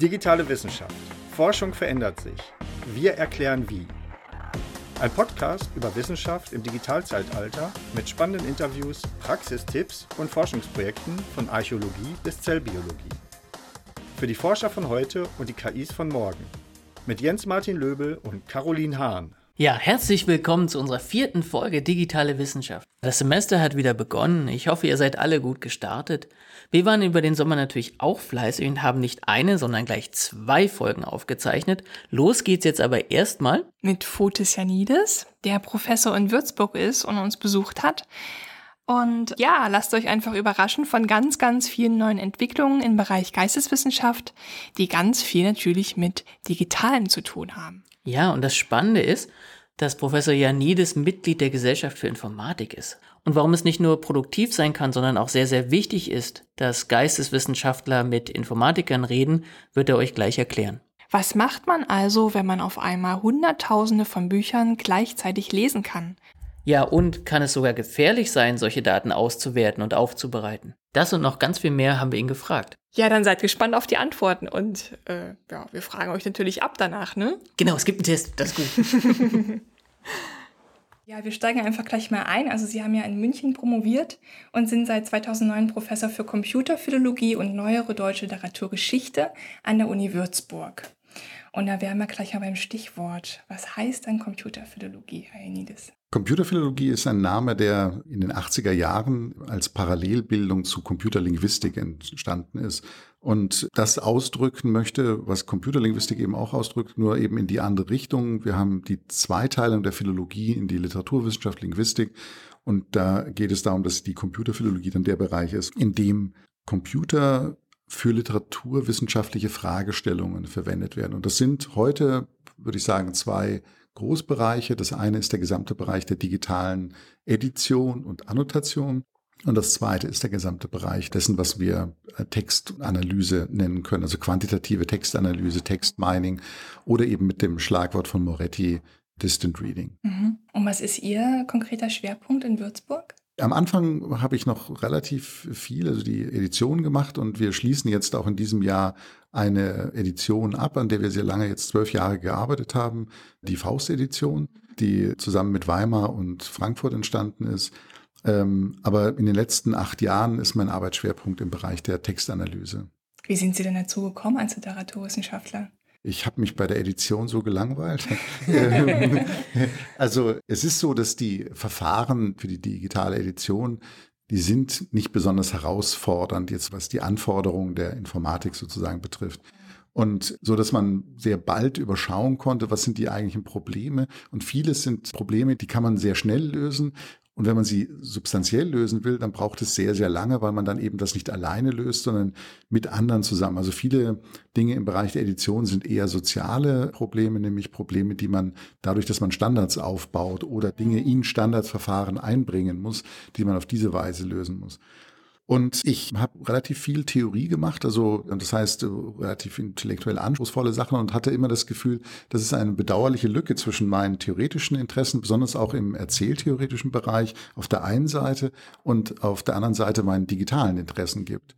Digitale Wissenschaft. Forschung verändert sich. Wir erklären wie. Ein Podcast über Wissenschaft im Digitalzeitalter mit spannenden Interviews, Praxistipps und Forschungsprojekten von Archäologie bis Zellbiologie. Für die Forscher von heute und die KIs von morgen. Mit Jens Martin Löbel und Caroline Hahn. Ja, herzlich willkommen zu unserer vierten Folge Digitale Wissenschaft. Das Semester hat wieder begonnen. Ich hoffe, ihr seid alle gut gestartet. Wir waren über den Sommer natürlich auch fleißig und haben nicht eine, sondern gleich zwei Folgen aufgezeichnet. Los geht's jetzt aber erstmal mit Fotis Janides, der Professor in Würzburg ist und uns besucht hat. Und ja, lasst euch einfach überraschen von ganz, ganz vielen neuen Entwicklungen im Bereich Geisteswissenschaft, die ganz viel natürlich mit Digitalen zu tun haben. Ja, und das Spannende ist, dass Professor Janides Mitglied der Gesellschaft für Informatik ist. Und warum es nicht nur produktiv sein kann, sondern auch sehr, sehr wichtig ist, dass Geisteswissenschaftler mit Informatikern reden, wird er euch gleich erklären. Was macht man also, wenn man auf einmal Hunderttausende von Büchern gleichzeitig lesen kann? Ja, und kann es sogar gefährlich sein, solche Daten auszuwerten und aufzubereiten? Das und noch ganz viel mehr haben wir ihn gefragt. Ja, dann seid gespannt auf die Antworten und äh, ja, wir fragen euch natürlich ab danach, ne? Genau, es gibt einen Test, das ist gut. ja, wir steigen einfach gleich mal ein. Also Sie haben ja in München promoviert und sind seit 2009 Professor für Computerphilologie und neuere deutsche Literaturgeschichte an der Uni Würzburg. Und da wären wir gleich mal beim Stichwort. Was heißt dann Computerphilologie, Herr Enidis? Computerphilologie ist ein Name, der in den 80er Jahren als Parallelbildung zu Computerlinguistik entstanden ist und das ausdrücken möchte, was Computerlinguistik eben auch ausdrückt, nur eben in die andere Richtung. Wir haben die Zweiteilung der Philologie in die Literaturwissenschaft, Linguistik und da geht es darum, dass die Computerphilologie dann der Bereich ist, in dem Computer für literaturwissenschaftliche Fragestellungen verwendet werden. Und das sind heute, würde ich sagen, zwei Großbereiche. Das eine ist der gesamte Bereich der digitalen Edition und Annotation. Und das zweite ist der gesamte Bereich dessen, was wir äh, Textanalyse nennen können, also quantitative Textanalyse, Textmining oder eben mit dem Schlagwort von Moretti Distant Reading. Mhm. Und was ist Ihr konkreter Schwerpunkt in Würzburg? Am Anfang habe ich noch relativ viel, also die Edition gemacht und wir schließen jetzt auch in diesem Jahr eine Edition ab, an der wir sehr lange, jetzt zwölf Jahre gearbeitet haben, die Faust-Edition, die zusammen mit Weimar und Frankfurt entstanden ist. Ähm, aber in den letzten acht Jahren ist mein Arbeitsschwerpunkt im Bereich der Textanalyse. Wie sind Sie denn dazu gekommen als Literaturwissenschaftler? Ich habe mich bei der Edition so gelangweilt. Ähm, also es ist so, dass die Verfahren für die digitale Edition, die sind nicht besonders herausfordernd, jetzt was die Anforderungen der Informatik sozusagen betrifft. Und so, dass man sehr bald überschauen konnte, was sind die eigentlichen Probleme. Und vieles sind Probleme, die kann man sehr schnell lösen. Und wenn man sie substanziell lösen will, dann braucht es sehr, sehr lange, weil man dann eben das nicht alleine löst, sondern mit anderen zusammen. Also viele Dinge im Bereich der Edition sind eher soziale Probleme, nämlich Probleme, die man dadurch, dass man Standards aufbaut oder Dinge in Standardsverfahren einbringen muss, die man auf diese Weise lösen muss. Und ich habe relativ viel Theorie gemacht, also das heißt äh, relativ intellektuell anspruchsvolle Sachen und hatte immer das Gefühl, dass es eine bedauerliche Lücke zwischen meinen theoretischen Interessen, besonders auch im erzähltheoretischen Bereich auf der einen Seite und auf der anderen Seite meinen digitalen Interessen gibt.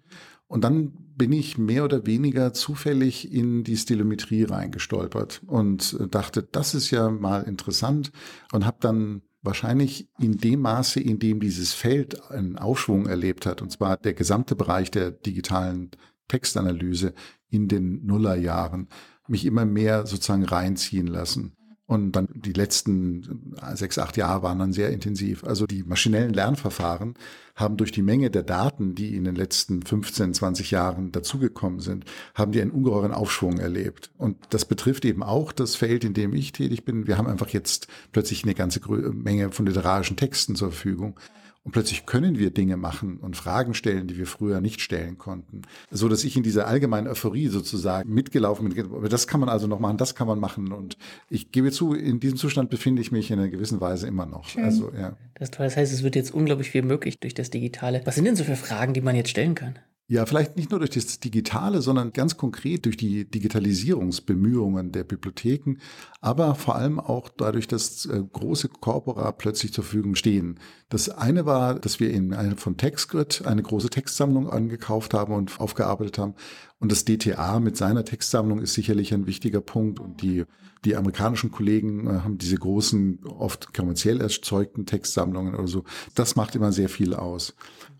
Und dann bin ich mehr oder weniger zufällig in die Stilometrie reingestolpert und dachte, das ist ja mal interessant und habe dann wahrscheinlich in dem Maße, in dem dieses Feld einen Aufschwung erlebt hat, und zwar der gesamte Bereich der digitalen Textanalyse in den Nullerjahren, mich immer mehr sozusagen reinziehen lassen. Und dann die letzten sechs, acht Jahre waren dann sehr intensiv. Also die maschinellen Lernverfahren haben durch die Menge der Daten, die in den letzten 15, 20 Jahren dazugekommen sind, haben die einen ungeheuren Aufschwung erlebt. Und das betrifft eben auch das Feld, in dem ich tätig bin. Wir haben einfach jetzt plötzlich eine ganze Menge von literarischen Texten zur Verfügung. Und plötzlich können wir Dinge machen und Fragen stellen, die wir früher nicht stellen konnten. So dass ich in dieser allgemeinen Euphorie sozusagen mitgelaufen bin. Das kann man also noch machen, das kann man machen. Und ich gebe zu, in diesem Zustand befinde ich mich in einer gewissen Weise immer noch. Schön. Also, ja. Das, das heißt, es wird jetzt unglaublich viel möglich durch das Digitale. Was sind denn so für Fragen, die man jetzt stellen kann? Ja, vielleicht nicht nur durch das Digitale, sondern ganz konkret durch die Digitalisierungsbemühungen der Bibliotheken, aber vor allem auch dadurch, dass äh, große Corpora plötzlich zur Verfügung stehen. Das eine war, dass wir in einer von TextGrid eine große Textsammlung angekauft haben und aufgearbeitet haben. Und das DTA mit seiner Textsammlung ist sicherlich ein wichtiger Punkt. Und die, die amerikanischen Kollegen äh, haben diese großen, oft kommerziell erzeugten Textsammlungen oder so. Das macht immer sehr viel aus.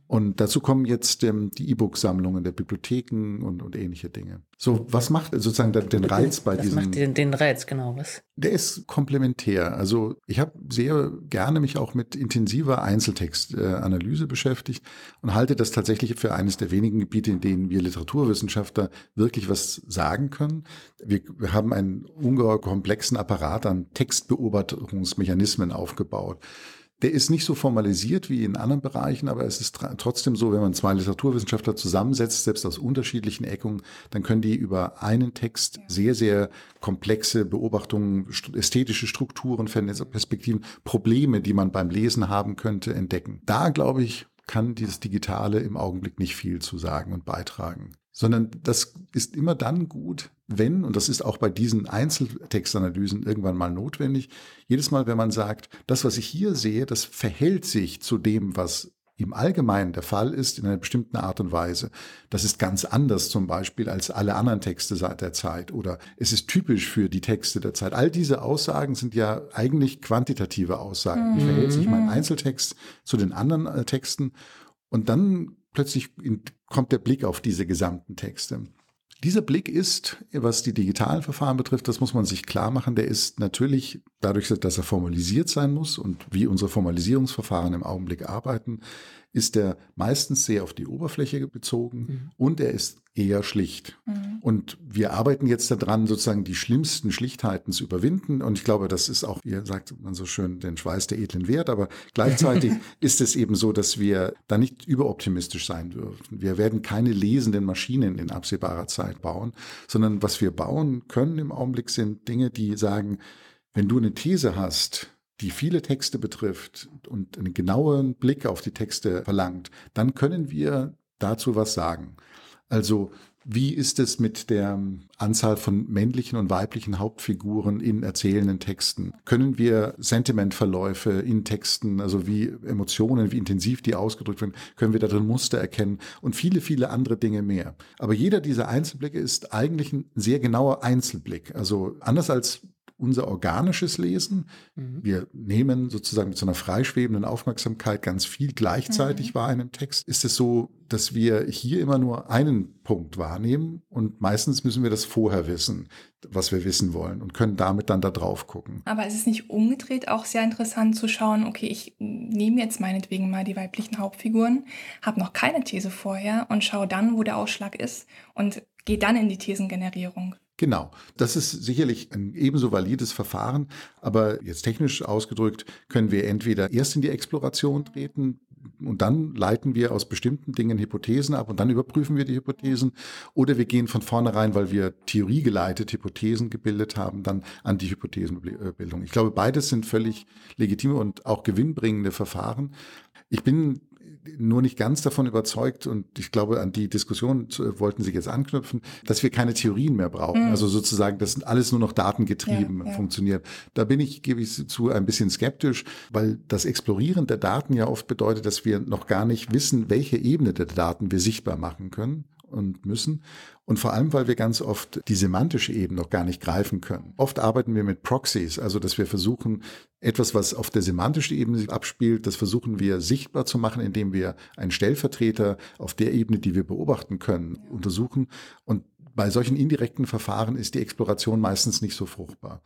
Und dazu kommen jetzt ähm, die E-Book-Sammlungen der Bibliotheken und, und ähnliche Dinge. So, was macht sozusagen den, den Reiz bei was diesem? macht den, den Reiz, genau, was? Der ist komplementär. Also ich habe sehr gerne mich auch mit intensiver Einzeltextanalyse beschäftigt und halte das tatsächlich für eines der wenigen Gebiete, in denen wir Literaturwissenschaftler wirklich was sagen können. Wir, wir haben einen ungeheuer komplexen Apparat an Textbeobachtungsmechanismen aufgebaut. Der ist nicht so formalisiert wie in anderen Bereichen, aber es ist trotzdem so, wenn man zwei Literaturwissenschaftler zusammensetzt, selbst aus unterschiedlichen Ecken, dann können die über einen Text sehr, sehr komplexe Beobachtungen, ästhetische Strukturen, Perspektiven, Probleme, die man beim Lesen haben könnte, entdecken. Da, glaube ich, kann dieses Digitale im Augenblick nicht viel zu sagen und beitragen. Sondern das ist immer dann gut, wenn, und das ist auch bei diesen Einzeltextanalysen irgendwann mal notwendig, jedes Mal, wenn man sagt, das, was ich hier sehe, das verhält sich zu dem, was im Allgemeinen der Fall ist, in einer bestimmten Art und Weise. Das ist ganz anders zum Beispiel als alle anderen Texte seit der Zeit oder es ist typisch für die Texte der Zeit. All diese Aussagen sind ja eigentlich quantitative Aussagen. Wie verhält sich mein mhm. Einzeltext zu den anderen äh, Texten? Und dann plötzlich kommt der Blick auf diese gesamten Texte. Dieser Blick ist, was die digitalen Verfahren betrifft, das muss man sich klar machen, der ist natürlich dadurch, dass er formalisiert sein muss und wie unsere Formalisierungsverfahren im Augenblick arbeiten, ist er meistens sehr auf die Oberfläche bezogen mhm. und er ist eher schlicht. Mhm. Und wir arbeiten jetzt daran, sozusagen die schlimmsten Schlichtheiten zu überwinden. Und ich glaube, das ist auch, wie sagt man so schön, den Schweiß der edlen Wert. Aber gleichzeitig ist es eben so, dass wir da nicht überoptimistisch sein dürfen. Wir werden keine lesenden Maschinen in absehbarer Zeit bauen, sondern was wir bauen können im Augenblick sind Dinge, die sagen, wenn du eine These hast, die viele Texte betrifft und einen genauen Blick auf die Texte verlangt, dann können wir dazu was sagen. Also wie ist es mit der Anzahl von männlichen und weiblichen Hauptfiguren in erzählenden Texten? Können wir Sentimentverläufe in Texten, also wie Emotionen, wie intensiv die ausgedrückt werden, können wir darin Muster erkennen und viele, viele andere Dinge mehr. Aber jeder dieser Einzelblicke ist eigentlich ein sehr genauer Einzelblick. Also anders als unser organisches Lesen. Mhm. Wir nehmen sozusagen mit so einer freischwebenden Aufmerksamkeit ganz viel gleichzeitig mhm. wahr in einem Text. Ist es so, dass wir hier immer nur einen Punkt wahrnehmen und meistens müssen wir das vorher wissen, was wir wissen wollen und können damit dann da drauf gucken. Aber es ist nicht umgedreht auch sehr interessant zu schauen, okay, ich nehme jetzt meinetwegen mal die weiblichen Hauptfiguren, habe noch keine These vorher und schaue dann, wo der Ausschlag ist und gehe dann in die Thesengenerierung. Genau, das ist sicherlich ein ebenso valides Verfahren, aber jetzt technisch ausgedrückt können wir entweder erst in die Exploration treten und dann leiten wir aus bestimmten Dingen Hypothesen ab und dann überprüfen wir die Hypothesen oder wir gehen von vornherein, weil wir theoriegeleitet Hypothesen gebildet haben, dann an die Hypothesenbildung. Ich glaube, beides sind völlig legitime und auch gewinnbringende Verfahren. Ich bin nur nicht ganz davon überzeugt und ich glaube, an die Diskussion wollten Sie jetzt anknüpfen, dass wir keine Theorien mehr brauchen. Mhm. Also sozusagen, dass alles nur noch datengetrieben ja, ja. funktioniert. Da bin ich, gebe ich zu, ein bisschen skeptisch, weil das Explorieren der Daten ja oft bedeutet, dass wir noch gar nicht wissen, welche Ebene der Daten wir sichtbar machen können und müssen. Und vor allem, weil wir ganz oft die semantische Ebene noch gar nicht greifen können. Oft arbeiten wir mit Proxies, also dass wir versuchen, etwas, was auf der semantischen Ebene sich abspielt, das versuchen wir sichtbar zu machen, indem wir einen Stellvertreter auf der Ebene, die wir beobachten können, untersuchen. Und bei solchen indirekten Verfahren ist die Exploration meistens nicht so fruchtbar.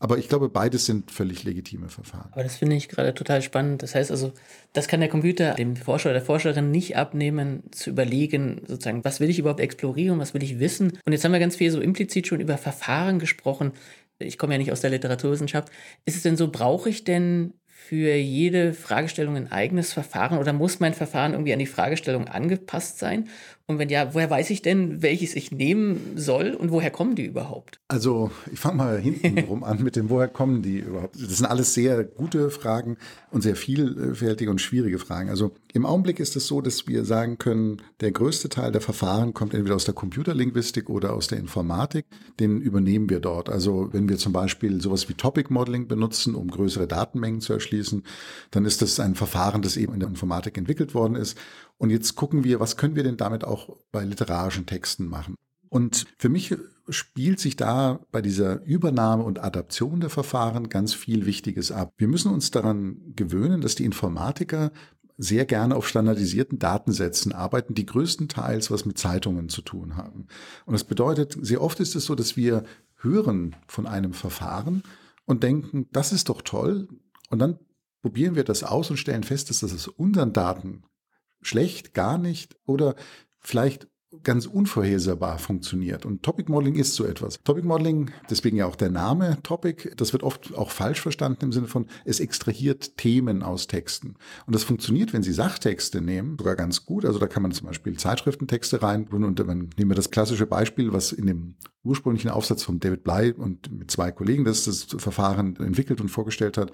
Aber ich glaube, beides sind völlig legitime Verfahren. Aber das finde ich gerade total spannend. Das heißt also, das kann der Computer dem Forscher oder der Forscherin nicht abnehmen, zu überlegen, sozusagen, was will ich überhaupt explorieren, was will ich wissen. Und jetzt haben wir ganz viel so implizit schon über Verfahren gesprochen. Ich komme ja nicht aus der Literaturwissenschaft. Ist es denn so, brauche ich denn für jede Fragestellung ein eigenes Verfahren oder muss mein Verfahren irgendwie an die Fragestellung angepasst sein? Und wenn ja, woher weiß ich denn, welches ich nehmen soll und woher kommen die überhaupt? Also ich fange mal hinten rum an mit dem, woher kommen die überhaupt? Das sind alles sehr gute Fragen und sehr vielfältige und schwierige Fragen. Also im Augenblick ist es so, dass wir sagen können, der größte Teil der Verfahren kommt entweder aus der Computerlinguistik oder aus der Informatik. Den übernehmen wir dort. Also wenn wir zum Beispiel sowas wie Topic Modeling benutzen, um größere Datenmengen zu erschließen, dann ist das ein Verfahren, das eben in der Informatik entwickelt worden ist. Und jetzt gucken wir, was können wir denn damit auch bei literarischen Texten machen? Und für mich spielt sich da bei dieser Übernahme und Adaption der Verfahren ganz viel Wichtiges ab. Wir müssen uns daran gewöhnen, dass die Informatiker sehr gerne auf standardisierten Datensätzen arbeiten, die größtenteils was mit Zeitungen zu tun haben. Und das bedeutet, sehr oft ist es so, dass wir hören von einem Verfahren und denken, das ist doch toll. Und dann probieren wir das aus und stellen fest, dass das unseren Daten schlecht, gar nicht oder vielleicht ganz unvorhersehbar funktioniert. Und Topic Modeling ist so etwas. Topic Modeling, deswegen ja auch der Name Topic, das wird oft auch falsch verstanden im Sinne von, es extrahiert Themen aus Texten. Und das funktioniert, wenn Sie Sachtexte nehmen, sogar ganz gut. Also da kann man zum Beispiel Zeitschriftentexte rein und dann nehmen wir das klassische Beispiel, was in dem ursprünglichen Aufsatz von David Bly und mit zwei Kollegen das, das Verfahren entwickelt und vorgestellt hat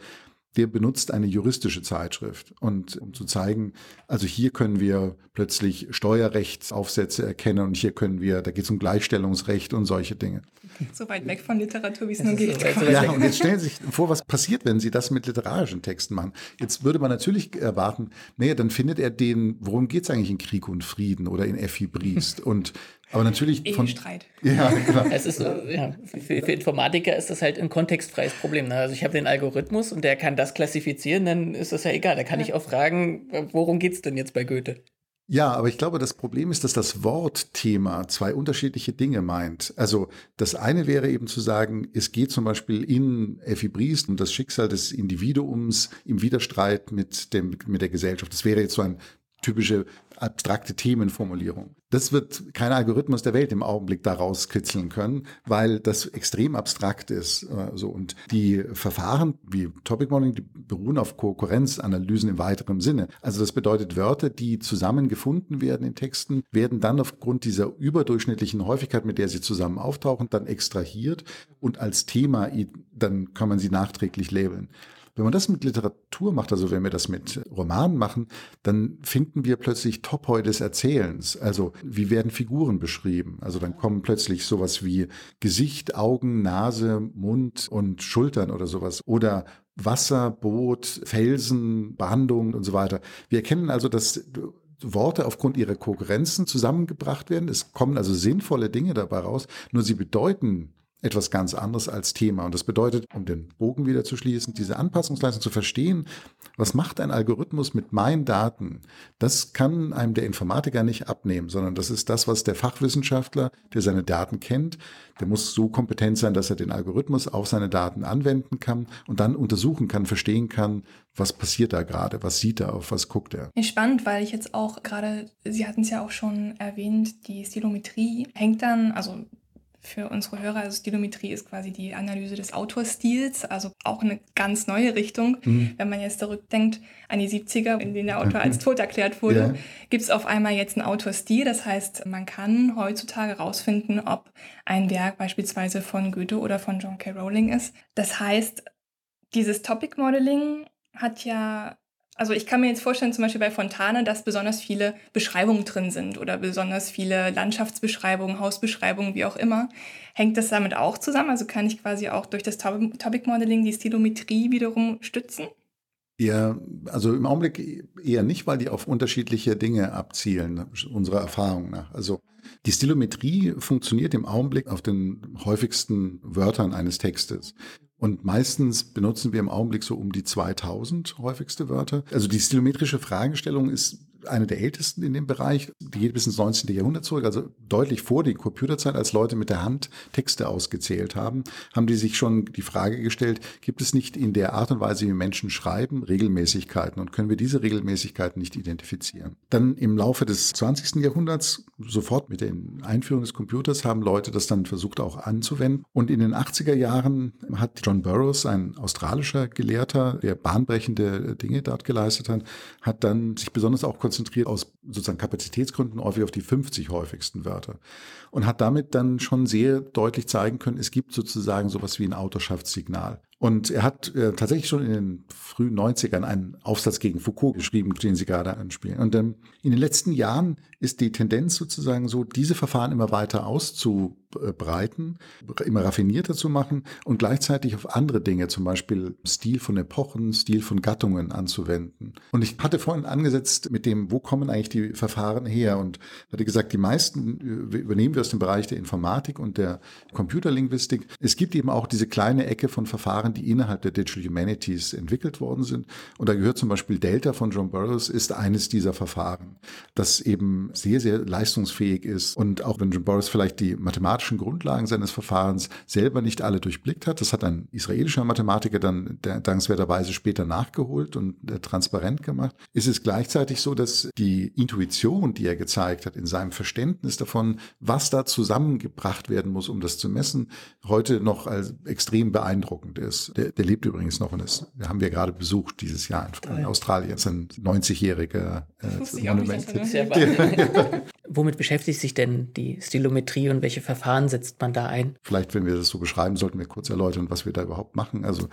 der benutzt eine juristische Zeitschrift. Und um zu zeigen, also hier können wir plötzlich Steuerrechtsaufsätze erkennen und hier können wir, da geht es um Gleichstellungsrecht und solche Dinge. So weit weg von Literatur, wie es nur geht. So ja, und jetzt stellen Sie sich vor, was passiert, wenn Sie das mit literarischen Texten machen. Jetzt würde man natürlich erwarten, naja, dann findet er den, worum geht es eigentlich in Krieg und Frieden oder in Effi Briest? Und aber natürlich von Streit. Ja, genau. Es ist, ja, für, für, Informatiker ist das halt ein kontextfreies Problem. Ne? Also ich habe den Algorithmus und der kann das klassifizieren, dann ist das ja egal. Da kann ja. ich auch fragen, worum geht es denn jetzt bei Goethe? Ja, aber ich glaube, das Problem ist, dass das Wortthema zwei unterschiedliche Dinge meint. Also das eine wäre eben zu sagen, es geht zum Beispiel in Effi Briest um das Schicksal des Individuums im Widerstreit mit, dem, mit der Gesellschaft. Das wäre jetzt so ein typische abstrakte Themenformulierung. Das wird kein Algorithmus der Welt im Augenblick daraus kitzeln können, weil das extrem abstrakt ist. Äh, so und die Verfahren wie Topic Modeling die beruhen auf Konkurrenzanalysen im weiteren Sinne. Also das bedeutet Wörter, die zusammengefunden werden in Texten, werden dann aufgrund dieser überdurchschnittlichen Häufigkeit, mit der sie zusammen auftauchen, dann extrahiert und als Thema dann kann man sie nachträglich labeln. Wenn man das mit Literatur macht, also wenn wir das mit Romanen machen, dann finden wir plötzlich Topoi des Erzählens. Also wie werden Figuren beschrieben? Also dann kommen plötzlich sowas wie Gesicht, Augen, Nase, Mund und Schultern oder sowas. Oder Wasser, Boot, Felsen, Behandlung und so weiter. Wir erkennen also, dass Worte aufgrund ihrer Kohärenzen zusammengebracht werden. Es kommen also sinnvolle Dinge dabei raus, nur sie bedeuten etwas ganz anderes als Thema. Und das bedeutet, um den Bogen wieder zu schließen, diese Anpassungsleistung zu verstehen, was macht ein Algorithmus mit meinen Daten? Das kann einem der Informatiker nicht abnehmen, sondern das ist das, was der Fachwissenschaftler, der seine Daten kennt, der muss so kompetent sein, dass er den Algorithmus auf seine Daten anwenden kann und dann untersuchen kann, verstehen kann, was passiert da gerade, was sieht er, auf was guckt er. Spannend, weil ich jetzt auch gerade, Sie hatten es ja auch schon erwähnt, die Stilometrie hängt dann, also für unsere Hörer. Also Stilometrie ist quasi die Analyse des Autorstils, also auch eine ganz neue Richtung. Mhm. Wenn man jetzt zurückdenkt an die 70er, in denen der Autor als tot erklärt wurde, ja. gibt es auf einmal jetzt einen Autorstil. Das heißt, man kann heutzutage herausfinden, ob ein Werk beispielsweise von Goethe oder von John K. Rowling ist. Das heißt, dieses Topic Modeling hat ja also ich kann mir jetzt vorstellen, zum Beispiel bei Fontane, dass besonders viele Beschreibungen drin sind oder besonders viele Landschaftsbeschreibungen, Hausbeschreibungen, wie auch immer. Hängt das damit auch zusammen? Also kann ich quasi auch durch das Topic Modeling die Stilometrie wiederum stützen? Ja, also im Augenblick eher nicht, weil die auf unterschiedliche Dinge abzielen, unserer Erfahrung nach. Also die Stilometrie funktioniert im Augenblick auf den häufigsten Wörtern eines Textes. Und meistens benutzen wir im Augenblick so um die 2000 häufigste Wörter. Also die stilometrische Fragestellung ist eine der ältesten in dem Bereich. Die geht bis ins 19. Jahrhundert zurück, also deutlich vor der Computerzeit, als Leute mit der Hand Texte ausgezählt haben, haben die sich schon die Frage gestellt, gibt es nicht in der Art und Weise, wie Menschen schreiben, Regelmäßigkeiten und können wir diese Regelmäßigkeiten nicht identifizieren? Dann im Laufe des 20. Jahrhunderts, sofort mit der Einführung des Computers, haben Leute das dann versucht auch anzuwenden. Und in den 80er Jahren hat John Burroughs, ein australischer Gelehrter, der bahnbrechende Dinge dort geleistet hat, hat dann sich besonders auch konzentriert aus sozusagen Kapazitätsgründen häufig auf die 50 häufigsten Wörter und hat damit dann schon sehr deutlich zeigen können, es gibt sozusagen sowas wie ein Autorschaftssignal. Und er hat äh, tatsächlich schon in den frühen 90ern einen Aufsatz gegen Foucault geschrieben, den Sie gerade anspielen. Und ähm, in den letzten Jahren ist die Tendenz sozusagen so, diese Verfahren immer weiter auszubreiten, immer raffinierter zu machen und gleichzeitig auf andere Dinge, zum Beispiel Stil von Epochen, Stil von Gattungen anzuwenden. Und ich hatte vorhin angesetzt mit dem, wo kommen eigentlich die Verfahren her? Und hatte gesagt, die meisten äh, übernehmen wir aus dem Bereich der Informatik und der Computerlinguistik. Es gibt eben auch diese kleine Ecke von Verfahren, die innerhalb der Digital Humanities entwickelt worden sind. Und da gehört zum Beispiel Delta von John Burroughs, ist eines dieser Verfahren, das eben sehr, sehr leistungsfähig ist. Und auch wenn John Burroughs vielleicht die mathematischen Grundlagen seines Verfahrens selber nicht alle durchblickt hat, das hat ein israelischer Mathematiker dann dankenswerterweise später nachgeholt und äh, transparent gemacht, ist es gleichzeitig so, dass die Intuition, die er gezeigt hat in seinem Verständnis davon, was da zusammengebracht werden muss, um das zu messen, heute noch als extrem beeindruckend ist. Der, der lebt übrigens noch und das haben wir gerade besucht dieses Jahr in, in Australien. Das ist ein 90-jähriger äh, Monument. Womit beschäftigt sich denn die Stilometrie und welche Verfahren setzt man da ein? Vielleicht, wenn wir das so beschreiben, sollten wir kurz erläutern, was wir da überhaupt machen. Also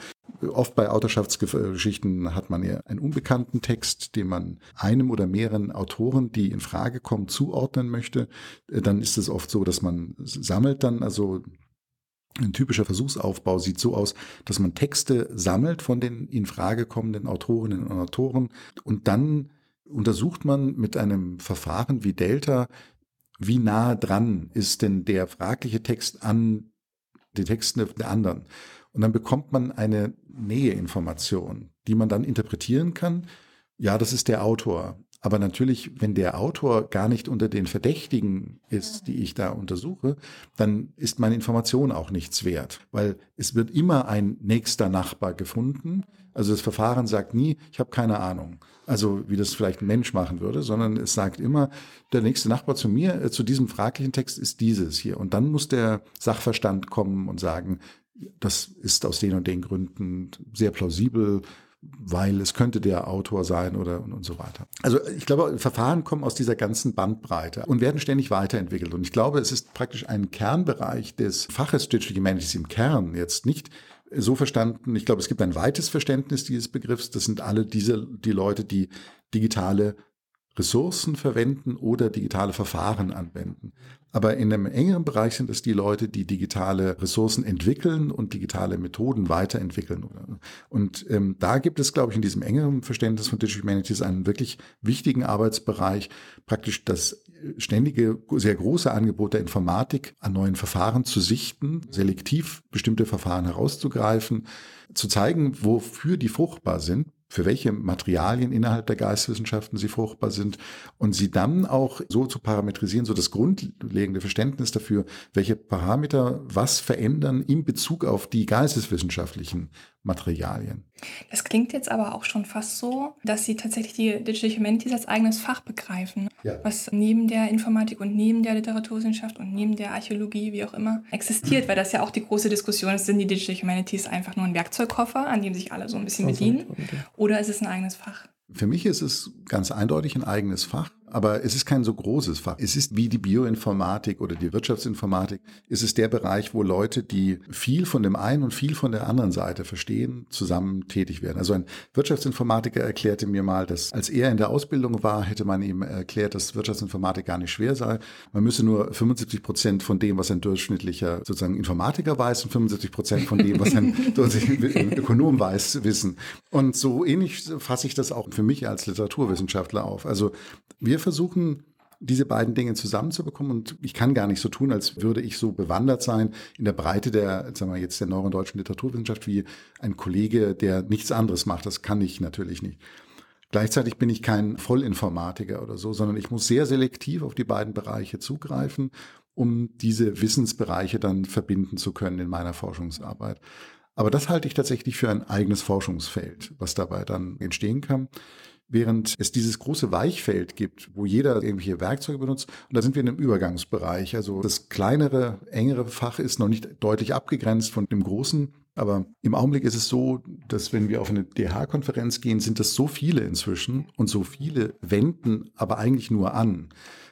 oft bei Autorschaftsgeschichten hat man ja einen unbekannten Text, den man einem oder mehreren Autoren, die in Frage kommen, zuordnen möchte. Dann ist es oft so, dass man sammelt dann also ein typischer Versuchsaufbau sieht so aus, dass man Texte sammelt von den in Frage kommenden Autorinnen und Autoren und dann untersucht man mit einem Verfahren wie Delta, wie nah dran ist denn der fragliche Text an den Texten der anderen. Und dann bekommt man eine Näheinformation, die man dann interpretieren kann. Ja, das ist der Autor. Aber natürlich, wenn der Autor gar nicht unter den Verdächtigen ist, die ich da untersuche, dann ist meine Information auch nichts wert, weil es wird immer ein nächster Nachbar gefunden. Also das Verfahren sagt nie, ich habe keine Ahnung. Also wie das vielleicht ein Mensch machen würde, sondern es sagt immer, der nächste Nachbar zu mir, äh, zu diesem fraglichen Text ist dieses hier. Und dann muss der Sachverstand kommen und sagen, das ist aus den und den Gründen sehr plausibel weil es könnte der Autor sein oder und, und, so weiter. Also ich glaube, Verfahren kommen aus dieser ganzen Bandbreite und werden ständig weiterentwickelt. Und ich glaube, es ist praktisch ein Kernbereich des Faches Digital Humanities im Kern jetzt nicht so verstanden. Ich glaube, es gibt ein weites Verständnis dieses Begriffs. Das sind alle diese, die Leute, die digitale Ressourcen verwenden oder digitale Verfahren anwenden. Aber in einem engeren Bereich sind es die Leute, die digitale Ressourcen entwickeln und digitale Methoden weiterentwickeln. Und ähm, da gibt es, glaube ich, in diesem engeren Verständnis von Digital Humanities einen wirklich wichtigen Arbeitsbereich, praktisch das ständige, sehr große Angebot der Informatik an neuen Verfahren zu sichten, selektiv bestimmte Verfahren herauszugreifen, zu zeigen, wofür die fruchtbar sind, für welche Materialien innerhalb der Geisteswissenschaften sie fruchtbar sind und sie dann auch so zu parametrisieren, so das grundlegende Verständnis dafür, welche Parameter was verändern in Bezug auf die geisteswissenschaftlichen Materialien. Das klingt jetzt aber auch schon fast so, dass Sie tatsächlich die Digital Humanities als eigenes Fach begreifen, ja. was neben der Informatik und neben der Literaturwissenschaft und neben der Archäologie, wie auch immer, existiert, weil das ja auch die große Diskussion ist, sind die Digital Humanities einfach nur ein Werkzeugkoffer, an dem sich alle so ein bisschen bedienen, oder ist es ein eigenes Fach? Für mich ist es ganz eindeutig ein eigenes Fach. Aber es ist kein so großes Fach. Es ist wie die Bioinformatik oder die Wirtschaftsinformatik. Es ist der Bereich, wo Leute, die viel von dem einen und viel von der anderen Seite verstehen, zusammen tätig werden. Also ein Wirtschaftsinformatiker erklärte mir mal, dass als er in der Ausbildung war, hätte man ihm erklärt, dass Wirtschaftsinformatik gar nicht schwer sei. Man müsse nur 75 Prozent von dem, was ein durchschnittlicher sozusagen Informatiker weiß und 75 Prozent von dem, was ein Ökonom weiß, wissen. Und so ähnlich fasse ich das auch für mich als Literaturwissenschaftler auf. Also wir versuchen, diese beiden Dinge zusammenzubekommen. Und ich kann gar nicht so tun, als würde ich so bewandert sein in der Breite der, sagen wir jetzt der neurondeutschen Literaturwissenschaft wie ein Kollege, der nichts anderes macht. Das kann ich natürlich nicht. Gleichzeitig bin ich kein Vollinformatiker oder so, sondern ich muss sehr selektiv auf die beiden Bereiche zugreifen, um diese Wissensbereiche dann verbinden zu können in meiner Forschungsarbeit. Aber das halte ich tatsächlich für ein eigenes Forschungsfeld, was dabei dann entstehen kann. Während es dieses große Weichfeld gibt, wo jeder irgendwelche Werkzeuge benutzt, und da sind wir in einem Übergangsbereich. Also das kleinere, engere Fach ist noch nicht deutlich abgegrenzt von dem großen Aber im Augenblick ist es so, dass wenn wir auf eine DH-Konferenz gehen, sind das so viele inzwischen und so viele wenden aber eigentlich nur an.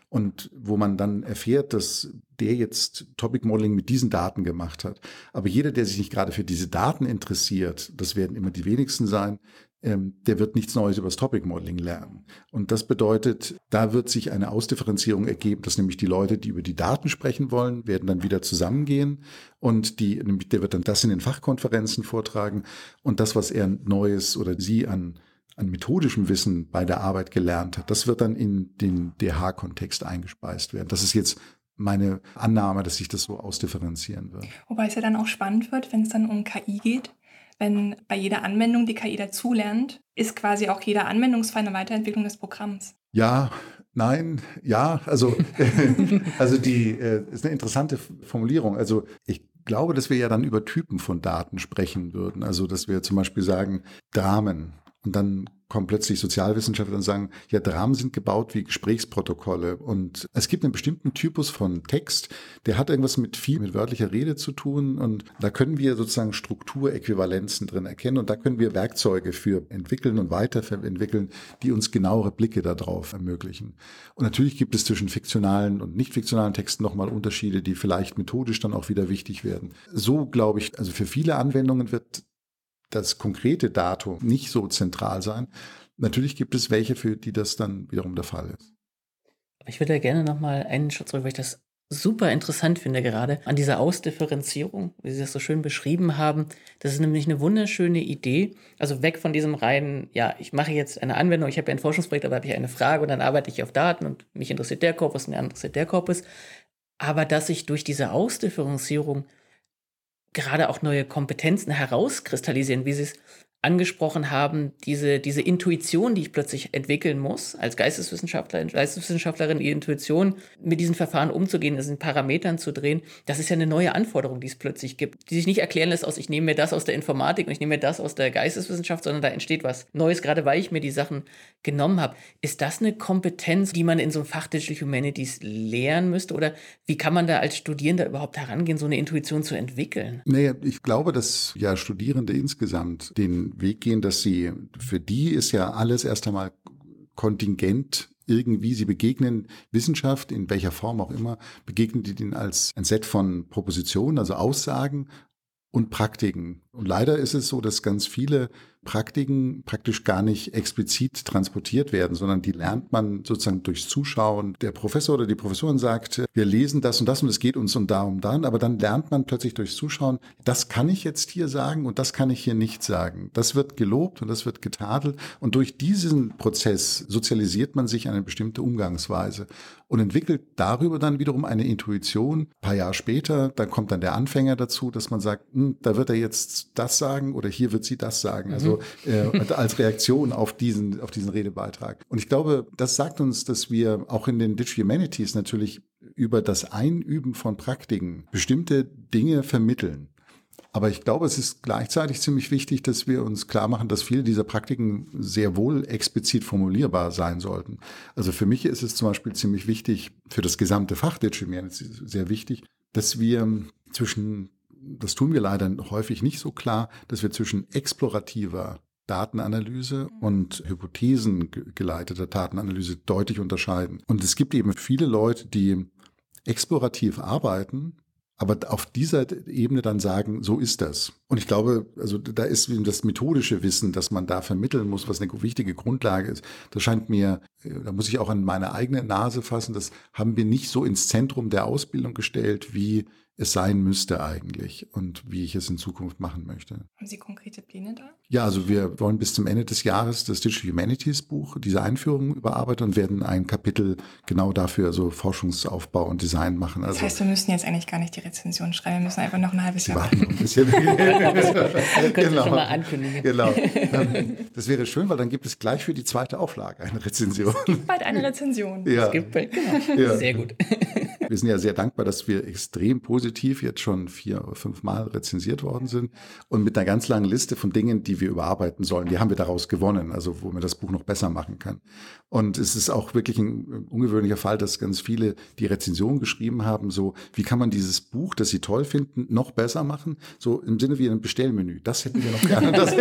Und wo man dann erfährt, dass der jetzt Topic Modeling mit diesen Daten gemacht hat. Aber jeder, der sich nicht gerade für diese Daten interessiert, das werden immer die wenigsten sein, der wird nichts Neues über das Topic Modeling lernen. Und das bedeutet, da wird sich eine Ausdifferenzierung ergeben, dass nämlich die Leute, die über die Daten sprechen wollen, werden dann wieder zusammengehen und die, der wird dann das in den Fachkonferenzen vortragen und das, was er Neues oder sie an an methodischem Wissen bei der Arbeit gelernt hat, das wird dann in den DH-Kontext eingespeist werden. Das ist jetzt meine Annahme, dass sich das so ausdifferenzieren wird. Wobei es ja dann auch spannend wird, wenn es dann um KI geht, wenn bei jeder Anwendung die KI dazulernt, ist quasi auch jeder Anwendungsfall eine Weiterentwicklung des Programms. Ja, nein, ja, also, also die äh, ist eine interessante Formulierung. Also ich glaube, dass wir ja dann über Typen von Daten sprechen würden. Also dass wir zum Beispiel sagen, Dramen. Und dann kommen plötzlich Sozialwissenschaftler und sagen, ja, Dramen sind gebaut wie Gesprächsprotokolle. Und es gibt einen bestimmten Typus von Text, der hat irgendwas mit viel, mit wörtlicher Rede zu tun. Und da können wir sozusagen Strukturäquivalenzen drin erkennen. Und da können wir Werkzeuge für entwickeln und weiterentwickeln, die uns genauere Blicke darauf ermöglichen. Und natürlich gibt es zwischen fiktionalen und nicht fiktionalen Texten nochmal Unterschiede, die vielleicht methodisch dann auch wieder wichtig werden. So glaube ich, also für viele Anwendungen wird das konkrete Datum nicht so zentral sein. Natürlich gibt es welche, für die das dann wiederum der Fall ist. Ich würde ja gerne noch mal einen Schritt zurück, weil ich das super interessant finde gerade an dieser Ausdifferenzierung, wie Sie das so schön beschrieben haben. Das ist nämlich eine wunderschöne Idee. Also weg von diesem reinen, ja, ich mache jetzt eine Anwendung, ich habe ja ein Forschungsprojekt, aber habe ich eine Frage und dann arbeite ich auf Daten und mich interessiert der Korpus, mir interessiert der Korpus. Aber dass ich durch diese Ausdifferenzierung gerade auch neue Kompetenzen herauskristallisieren, wie Sie es angesprochen haben, diese, diese Intuition, die ich plötzlich entwickeln muss, als Geisteswissenschaftler, Geisteswissenschaftlerin, die Intuition, mit diesen Verfahren umzugehen, das in Parametern zu drehen, das ist ja eine neue Anforderung, die es plötzlich gibt, die sich nicht erklären lässt aus, ich nehme mir das aus der Informatik und ich nehme mir das aus der Geisteswissenschaft, sondern da entsteht was Neues, gerade weil ich mir die Sachen genommen habe. Ist das eine Kompetenz, die man in so einem Fach Digital Humanities lernen müsste oder wie kann man da als Studierender überhaupt herangehen, so eine Intuition zu entwickeln? Naja, ich glaube, dass ja Studierende insgesamt den Weg gehen, dass sie, für die ist ja alles erst einmal kontingent irgendwie, sie begegnen Wissenschaft, in welcher Form auch immer, begegnen die denen als ein Set von Propositionen, also Aussagen und Praktiken. Und leider ist es so, dass ganz viele Praktiken praktisch gar nicht explizit transportiert werden, sondern die lernt man sozusagen durchs Zuschauen. Der Professor oder die Professorin sagt, wir lesen das und das und es geht uns und darum dann, aber dann lernt man plötzlich durchs Zuschauen, das kann ich jetzt hier sagen und das kann ich hier nicht sagen. Das wird gelobt und das wird getadelt und durch diesen Prozess sozialisiert man sich eine bestimmte Umgangsweise und entwickelt darüber dann wiederum eine Intuition. Ein paar Jahre später, dann kommt dann der Anfänger dazu, dass man sagt, hm, da wird er jetzt das sagen oder hier wird sie das sagen. Also also äh, als Reaktion auf diesen, auf diesen Redebeitrag. Und ich glaube, das sagt uns, dass wir auch in den Digital Humanities natürlich über das Einüben von Praktiken bestimmte Dinge vermitteln. Aber ich glaube, es ist gleichzeitig ziemlich wichtig, dass wir uns klar machen, dass viele dieser Praktiken sehr wohl explizit formulierbar sein sollten. Also für mich ist es zum Beispiel ziemlich wichtig, für das gesamte Fach Digital Humanities sehr wichtig, dass wir zwischen das tun wir leider häufig nicht so klar, dass wir zwischen explorativer Datenanalyse und hypothesengeleiteter Datenanalyse deutlich unterscheiden. Und es gibt eben viele Leute, die explorativ arbeiten, aber auf dieser Ebene dann sagen, so ist das. Und ich glaube, also da ist das methodische Wissen, das man da vermitteln muss, was eine wichtige Grundlage ist. Das scheint mir, äh, da muss ich auch an meine eigene Nase fassen, das haben wir nicht so ins Zentrum der Ausbildung gestellt, wie es sein müsste eigentlich und wie ich es in Zukunft machen möchte. Haben Sie konkrete Pläne da? Ja, also wir wollen bis zum Ende des Jahres das Digital Humanities Buch, diese Einführung überarbeiten und werden ein Kapitel genau dafür, also Forschungsaufbau und Design machen. Also, das heißt, wir müssen jetzt eigentlich gar nicht die Rezension schreiben, wir müssen einfach noch ein halbes Jahr warten. Ein bisschen. können genau. Sie schon mal ankündigen. Genau. Das wäre schön, weil dann gibt es gleich für die zweite Auflage eine Rezension. Es gibt bald eine Rezension. Ja. Es gibt bald, genau. Ja. Sehr gut. Wir sind ja sehr dankbar, dass wir extrem positiv jetzt schon vier oder fünf Mal rezensiert worden sind und mit einer ganz langen Liste von Dingen, die wir überarbeiten sollen. Die haben wir daraus gewonnen, also wo man das Buch noch besser machen kann. Und es ist auch wirklich ein ungewöhnlicher Fall, dass ganz viele die Rezension geschrieben haben, so wie kann man dieses Buch, das sie toll finden, noch besser machen? So im Sinne wie ein Bestellmenü. Das hätten wir noch gerne. Das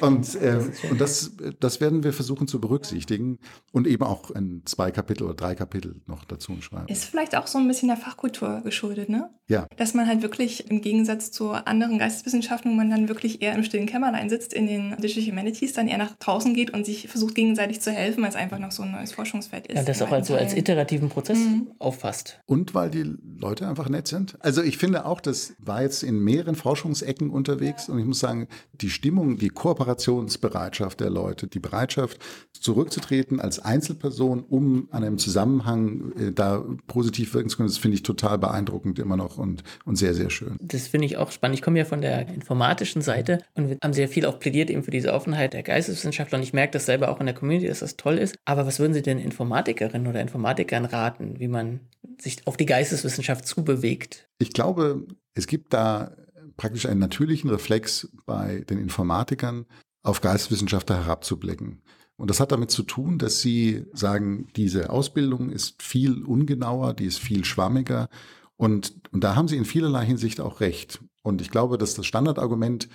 und äh, und das, das werden wir versuchen zu berücksichtigen und eben auch ein zwei Kapitel oder drei Kapitel noch dazu schreiben. Ist vielleicht auch so ein bisschen der Fachkultur geschuldet, ne? Ja. Dass man halt wirklich im Gegensatz zu anderen Geisteswissenschaften, wo man dann wirklich eher im stillen Kämmerlein sitzt, in den Digital Humanities, dann eher nach draußen geht und sich versucht gegenseitig zu helfen, weil es einfach noch so ein neues Forschungsfeld ist. Ja, das auch also als iterativen Prozess mhm. auffasst. Und weil die Leute einfach nett sind. Also ich finde auch, das war jetzt in mehreren Forschungsecken unterwegs ja. und ich muss sagen, die Stimmung, die Kooperationsbereitschaft der Leute, die Bereitschaft zurückzutreten als Einzelperson, um an einem Zusammenhang äh, da positiv wirken zu können, das finde ich total beeindruckend immer noch und, und sehr, sehr schön. Das finde ich auch spannend. Ich komme ja von der informatischen Seite und wir haben sehr viel auch plädiert eben für diese Offenheit der Geisteswissenschaftler und ich merke das selber auch in der Community, dass das toll ist. Aber was würden Sie denn Informatikerinnen oder Informatikern raten, wie man sich auf die Geisteswissenschaft zubewegt? Ich glaube, es gibt da praktisch einen natürlichen Reflex bei den Informatikern, auf Geisteswissenschaftler herabzublicken. Und das hat damit zu tun, dass sie sagen, diese Ausbildung ist viel ungenauer, die ist viel schwammiger. Und, und da haben sie in vielerlei Hinsicht auch recht. Und ich glaube, dass das Standardargument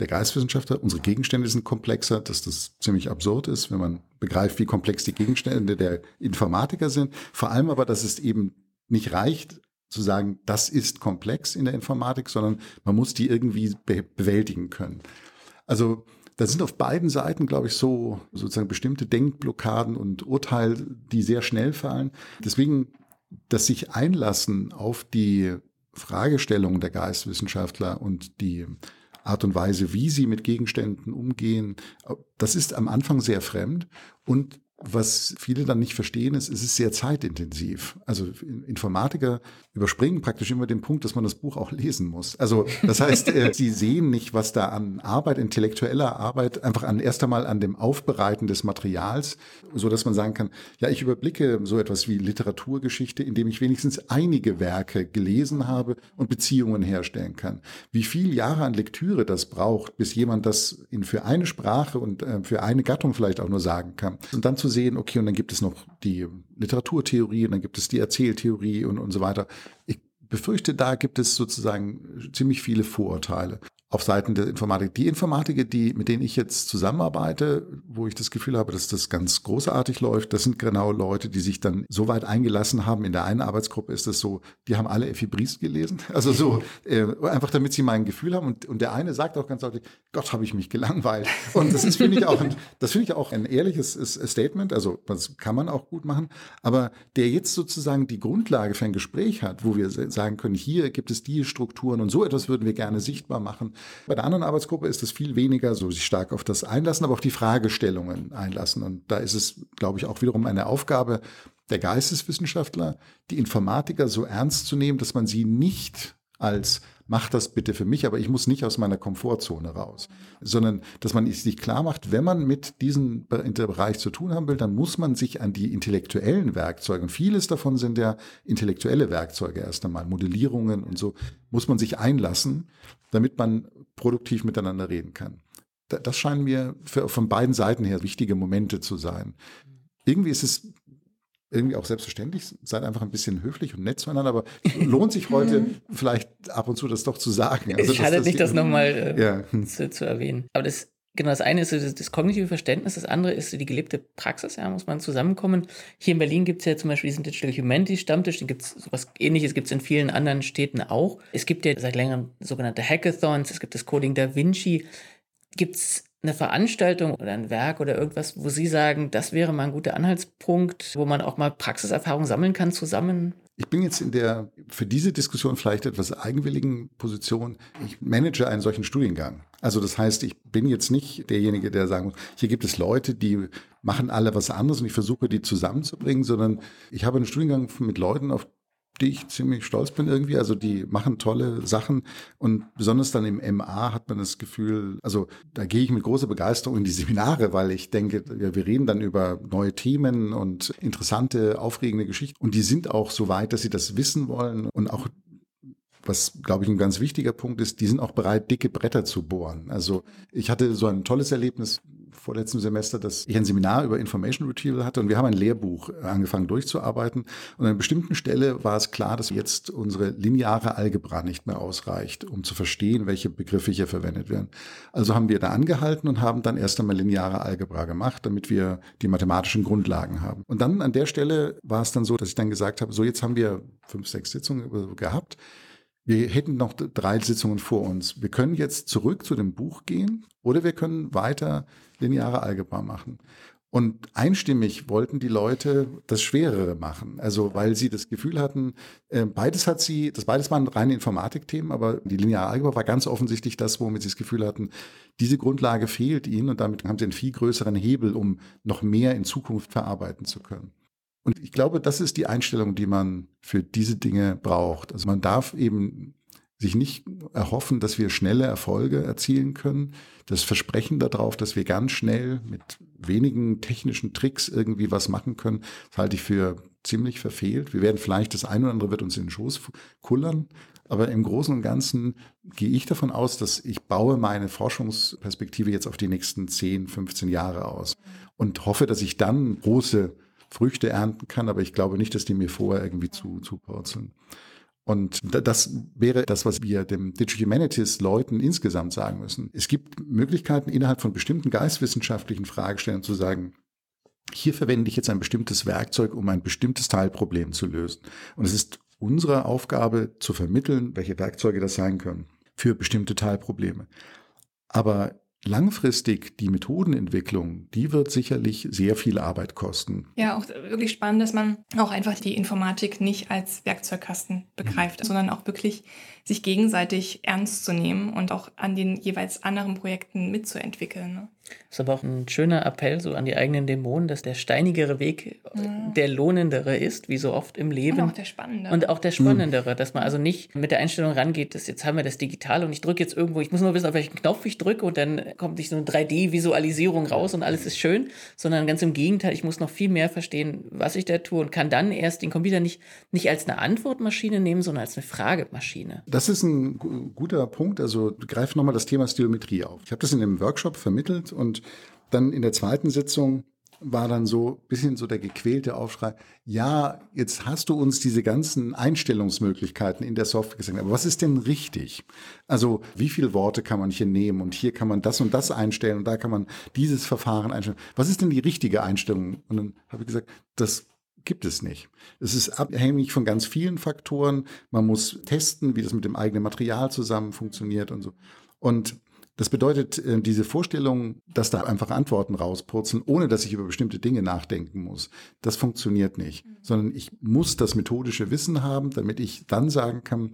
der Geistwissenschaftler, unsere Gegenstände sind komplexer, dass das ziemlich absurd ist, wenn man begreift, wie komplex die Gegenstände der Informatiker sind. Vor allem aber, dass es eben nicht reicht, zu sagen, das ist komplex in der Informatik, sondern man muss die irgendwie be bewältigen können. Also da sind auf beiden Seiten, glaube ich, so sozusagen bestimmte Denkblockaden und Urteile, die sehr schnell fallen. Deswegen, dass sich einlassen auf die Fragestellung der Geistwissenschaftler und die Art und Weise, wie sie mit Gegenständen umgehen, das ist am Anfang sehr fremd und was viele dann nicht verstehen, ist, es ist sehr zeitintensiv. Also Informatiker überspringen praktisch immer den Punkt, dass man das Buch auch lesen muss. Also das heißt, äh, sie sehen nicht, was da an Arbeit, intellektueller Arbeit, einfach an erst einmal an dem Aufbereiten des Materials, so dass man sagen kann, ja, ich überblicke so etwas wie Literaturgeschichte, indem ich wenigstens einige Werke gelesen habe und Beziehungen herstellen kann. Wie viel Jahre an Lektüre das braucht, bis jemand das in, für eine Sprache und äh, für eine Gattung vielleicht auch nur sagen kann. Und dann zu sehen, okay, und dann gibt es noch die Literaturtheorie und dann gibt es die Erzähltheorie und, und so weiter. Ich befürchte, da gibt es sozusagen ziemlich viele Vorurteile auf Seiten der Informatik. Die Informatiker, die, mit denen ich jetzt zusammenarbeite, wo ich das Gefühl habe, dass das ganz großartig läuft, das sind genau Leute, die sich dann so weit eingelassen haben. In der einen Arbeitsgruppe ist es so, die haben alle Effi Briest gelesen. Also so, äh, einfach damit sie mein Gefühl haben. Und, und der eine sagt auch ganz deutlich, Gott, habe ich mich gelangweilt. Und das ist, finde ich, auch ein, das finde ich auch ein ehrliches Statement. Also, das kann man auch gut machen. Aber der jetzt sozusagen die Grundlage für ein Gespräch hat, wo wir sagen können, hier gibt es die Strukturen und so etwas würden wir gerne sichtbar machen bei der anderen Arbeitsgruppe ist es viel weniger so sich stark auf das Einlassen, aber auf die Fragestellungen einlassen. Und da ist es, glaube ich, auch wiederum eine Aufgabe der Geisteswissenschaftler, die Informatiker so ernst zu nehmen, dass man sie nicht als mach das bitte für mich, aber ich muss nicht aus meiner Komfortzone raus, sondern dass man sich klar macht, wenn man mit diesem Bereich zu tun haben will, dann muss man sich an die intellektuellen Werkzeuge, und vieles davon sind ja intellektuelle Werkzeuge erst einmal, Modellierungen und so, muss man sich einlassen, damit man produktiv miteinander reden kann. Das scheinen mir für, von beiden Seiten her wichtige Momente zu sein. Irgendwie ist es irgendwie auch selbstverständlich, seid einfach ein bisschen höflich und nett zueinander, aber lohnt sich heute vielleicht ab und zu das doch zu sagen. Also, es schadet nicht, das nochmal äh, ja. zu, zu, erwähnen. Aber das, genau, das eine ist das, das, kognitive Verständnis, das andere ist die gelebte Praxis, ja, muss man zusammenkommen. Hier in Berlin gibt es ja zum Beispiel diesen Digital Humanities Stammtisch, den gibt es sowas ähnliches, gibt es in vielen anderen Städten auch. Es gibt ja seit längerem sogenannte Hackathons, es gibt das Coding Da Vinci. Gibt es eine Veranstaltung oder ein Werk oder irgendwas, wo Sie sagen, das wäre mal ein guter Anhaltspunkt, wo man auch mal Praxiserfahrung sammeln kann zusammen? Ich bin jetzt in der für diese Diskussion vielleicht etwas eigenwilligen Position. Ich manage einen solchen Studiengang. Also das heißt, ich bin jetzt nicht derjenige, der sagen muss, hier gibt es Leute, die machen alle was anderes und ich versuche, die zusammenzubringen, sondern ich habe einen Studiengang mit Leuten, auf die ich ziemlich stolz bin irgendwie. Also die machen tolle Sachen und besonders dann im MA hat man das Gefühl, also da gehe ich mit großer Begeisterung in die Seminare, weil ich denke, wir, wir reden dann über neue Themen und interessante, aufregende Geschichten und die sind auch so weit, dass sie das wissen wollen und auch was, glaube ich, ein ganz wichtiger Punkt ist, die sind auch bereit, dicke Bretter zu bohren. Also ich hatte so ein tolles Erlebnis vorletzten Semester, dass ich ein Seminar über Information Retrieval hatte und wir haben ein Lehrbuch angefangen durchzuarbeiten. Und an einer bestimmten Stelle war es klar, dass jetzt unsere lineare Algebra nicht mehr ausreicht, um zu verstehen, welche Begriffe hier verwendet werden. Also haben wir da angehalten und haben dann erst einmal lineare Algebra gemacht, damit wir die mathematischen Grundlagen haben. Und dann an der Stelle war es dann so, dass ich dann gesagt habe, so jetzt haben wir fünf, sechs Sitzungen gehabt. Wir hätten noch drei Sitzungen vor uns. Wir können jetzt zurück zu dem Buch gehen oder wir können weiter lineare Algebra machen. Und einstimmig wollten die Leute das Schwerere machen. Also weil sie das Gefühl hatten, äh, beides hat sie, das beides waren reine Informatikthemen, aber die lineare Algebra war ganz offensichtlich das, womit sie das Gefühl hatten, diese Grundlage fehlt ihnen und damit haben sie einen viel größeren Hebel, um noch mehr in Zukunft verarbeiten zu können. Und ich glaube, das ist die Einstellung, die man für diese Dinge braucht. Also man darf eben sich nicht erhoffen, dass wir schnelle Erfolge erzielen können. Das Versprechen darauf, dass wir ganz schnell mit wenigen technischen Tricks irgendwie was machen können, halte ich für ziemlich verfehlt. Wir werden vielleicht, das eine oder andere wird uns in den Schoß kullern, aber im Großen und Ganzen gehe ich davon aus, dass ich baue meine Forschungsperspektive jetzt auf die nächsten 10, 15 Jahre aus und hoffe, dass ich dann große Früchte ernten kann, aber ich glaube nicht, dass die mir vorher irgendwie zu, zupurzeln. Und das wäre das, was wir dem Digital Humanities Leuten insgesamt sagen müssen. Es gibt Möglichkeiten innerhalb von bestimmten geistwissenschaftlichen Fragestellungen zu sagen, hier verwende ich jetzt ein bestimmtes Werkzeug, um ein bestimmtes Teilproblem zu lösen. Und es ist unsere Aufgabe zu vermitteln, welche Werkzeuge das sein können für bestimmte Teilprobleme. Aber langfristig die Methodenentwicklung, die wird sicherlich sehr viel Arbeit kosten. Ja, auch wirklich spannend, dass man auch einfach die Informatik nicht als Werkzeugkasten begreift, mhm. sondern auch wirklich sich gegenseitig ernst zu nehmen und auch an den jeweils anderen Projekten mitzuentwickeln. Ne? Das ist aber auch ein schöner Appell so an die eigenen Dämonen, dass der steinigere Weg ja. der lohnendere ist, wie so oft im Leben. Und auch der spannendere. Und auch der spannendere, dass man also nicht mit der Einstellung rangeht, dass jetzt haben wir das Digitale und ich drücke jetzt irgendwo, ich muss nur wissen, auf welchen Knopf ich drücke und dann kommt nicht so eine 3D-Visualisierung raus und alles ist schön, sondern ganz im Gegenteil, ich muss noch viel mehr verstehen, was ich da tue und kann dann erst den Computer nicht, nicht als eine Antwortmaschine nehmen, sondern als eine Fragemaschine. Das ist ein guter Punkt. Also greif nochmal das Thema Stilometrie auf. Ich habe das in einem Workshop vermittelt und dann in der zweiten Sitzung war dann so ein bisschen so der gequälte Aufschrei, ja, jetzt hast du uns diese ganzen Einstellungsmöglichkeiten in der Software gesagt, aber was ist denn richtig? Also wie viele Worte kann man hier nehmen und hier kann man das und das einstellen und da kann man dieses Verfahren einstellen. Was ist denn die richtige Einstellung? Und dann habe ich gesagt, das gibt es nicht. Es ist abhängig von ganz vielen Faktoren. Man muss testen, wie das mit dem eigenen Material zusammen funktioniert und so. Und das bedeutet, äh, diese Vorstellung, dass da einfach Antworten rauspurzeln, ohne dass ich über bestimmte Dinge nachdenken muss, das funktioniert nicht. Mhm. Sondern ich muss das methodische Wissen haben, damit ich dann sagen kann,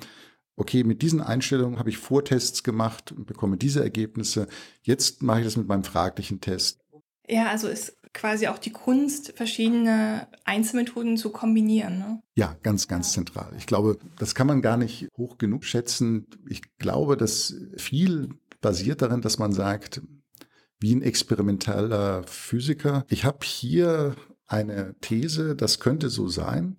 okay, mit diesen Einstellungen habe ich Vortests gemacht und bekomme diese Ergebnisse. Jetzt mache ich das mit meinem fraglichen Test. Ja, also ist quasi auch die Kunst, verschiedene Einzelmethoden zu kombinieren. Ne? Ja, ganz, ganz zentral. Ich glaube, das kann man gar nicht hoch genug schätzen. Ich glaube, dass viel basiert darin, dass man sagt, wie ein experimenteller Physiker, ich habe hier eine These, das könnte so sein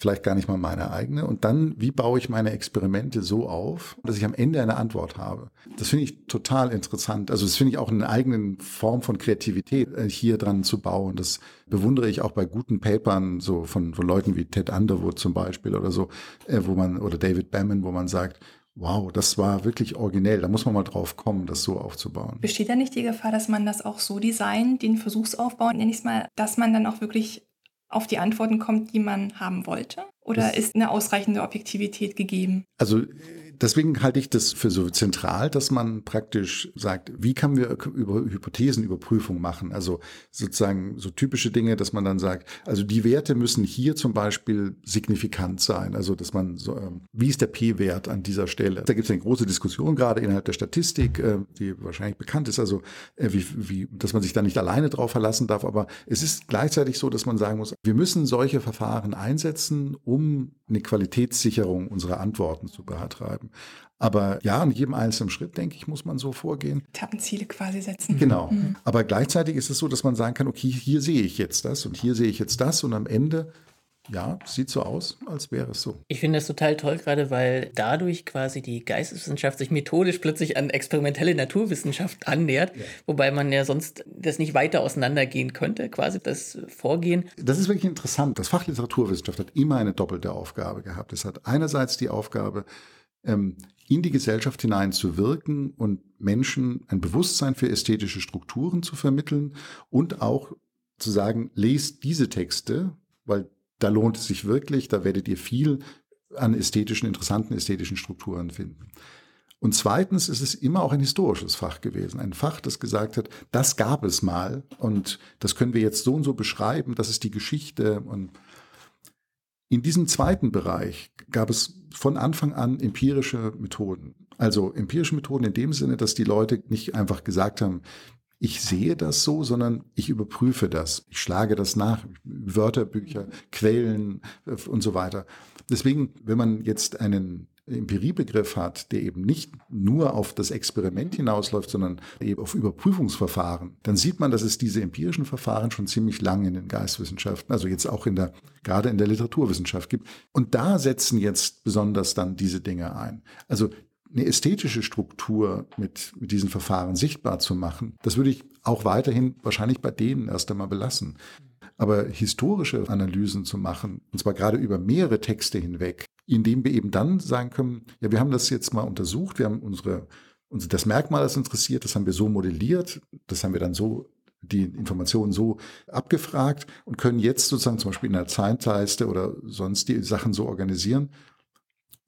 vielleicht gar nicht mal meine eigene. Und dann, wie baue ich meine Experimente so auf, dass ich am Ende eine Antwort habe? Das finde ich total interessant. Also das finde ich auch eine eigene Form von Kreativität, äh, hier dran zu bauen. Das bewundere ich auch bei guten Papern, so von, von Leuten wie Ted Underwood zum Beispiel oder so, äh, wo man, oder David Bannon, wo man sagt, Wow, das war wirklich originell. Da muss man mal drauf kommen, das so aufzubauen. Besteht da nicht die Gefahr, dass man das auch so designt, den Versuchsaufbau, nenne ich es mal, dass man dann auch wirklich auf die Antworten kommt, die man haben wollte? Oder das ist eine ausreichende Objektivität gegeben? Also deswegen halte ich das für so zentral, dass man praktisch sagt, wie kann wir über Hypothesenüberprüfung machen? Also sozusagen so typische Dinge, dass man dann sagt, also die Werte müssen hier zum Beispiel signifikant sein. Also dass man so, ähm, wie ist der P-Wert an dieser Stelle? Da gibt es eine große Diskussion gerade innerhalb der Statistik, äh, die wahrscheinlich bekannt ist, also äh, wie, wie, dass man sich da nicht alleine drauf verlassen darf. Aber es ist gleichzeitig so, dass man sagen muss, wir müssen solche Verfahren einsetzen, um eine Qualitätssicherung unserer Antworten zu betreiben. Aber ja, in jedem einzelnen Schritt, denke ich, muss man so vorgehen. Etappenziele quasi setzen. Genau. Mhm. Aber gleichzeitig ist es so, dass man sagen kann, okay, hier sehe ich jetzt das und hier sehe ich jetzt das und am Ende ja, sieht so aus, als wäre es so. Ich finde das total toll, gerade weil dadurch quasi die Geisteswissenschaft sich methodisch plötzlich an experimentelle Naturwissenschaft annähert, ja. wobei man ja sonst das nicht weiter auseinandergehen könnte, quasi das Vorgehen. Das ist wirklich interessant. Das Fach Literaturwissenschaft hat immer eine doppelte Aufgabe gehabt. Es hat einerseits die Aufgabe, ähm, in die Gesellschaft hinein zu wirken und Menschen ein Bewusstsein für ästhetische Strukturen zu vermitteln und auch zu sagen, lest diese Texte, weil da lohnt es sich wirklich, da werdet ihr viel an ästhetischen, interessanten ästhetischen Strukturen finden. Und zweitens ist es immer auch ein historisches Fach gewesen. Ein Fach, das gesagt hat, das gab es mal und das können wir jetzt so und so beschreiben, das ist die Geschichte. Und in diesem zweiten Bereich gab es von Anfang an empirische Methoden. Also empirische Methoden in dem Sinne, dass die Leute nicht einfach gesagt haben, ich sehe das so, sondern ich überprüfe das. Ich schlage das nach, Wörterbücher, Quellen äh, und so weiter. Deswegen, wenn man jetzt einen Empiriebegriff hat, der eben nicht nur auf das Experiment hinausläuft, sondern eben auf Überprüfungsverfahren, dann sieht man, dass es diese empirischen Verfahren schon ziemlich lange in den Geistwissenschaften, also jetzt auch in der, gerade in der Literaturwissenschaft gibt. Und da setzen jetzt besonders dann diese Dinge ein. Also eine ästhetische Struktur mit, mit diesen Verfahren sichtbar zu machen, das würde ich auch weiterhin wahrscheinlich bei denen erst einmal belassen. Aber historische Analysen zu machen, und zwar gerade über mehrere Texte hinweg, indem wir eben dann sagen können, ja, wir haben das jetzt mal untersucht, wir haben unsere, unsere das Merkmal, das interessiert, das haben wir so modelliert, das haben wir dann so die Informationen so abgefragt und können jetzt sozusagen zum Beispiel in einer Zeitleiste oder sonst die Sachen so organisieren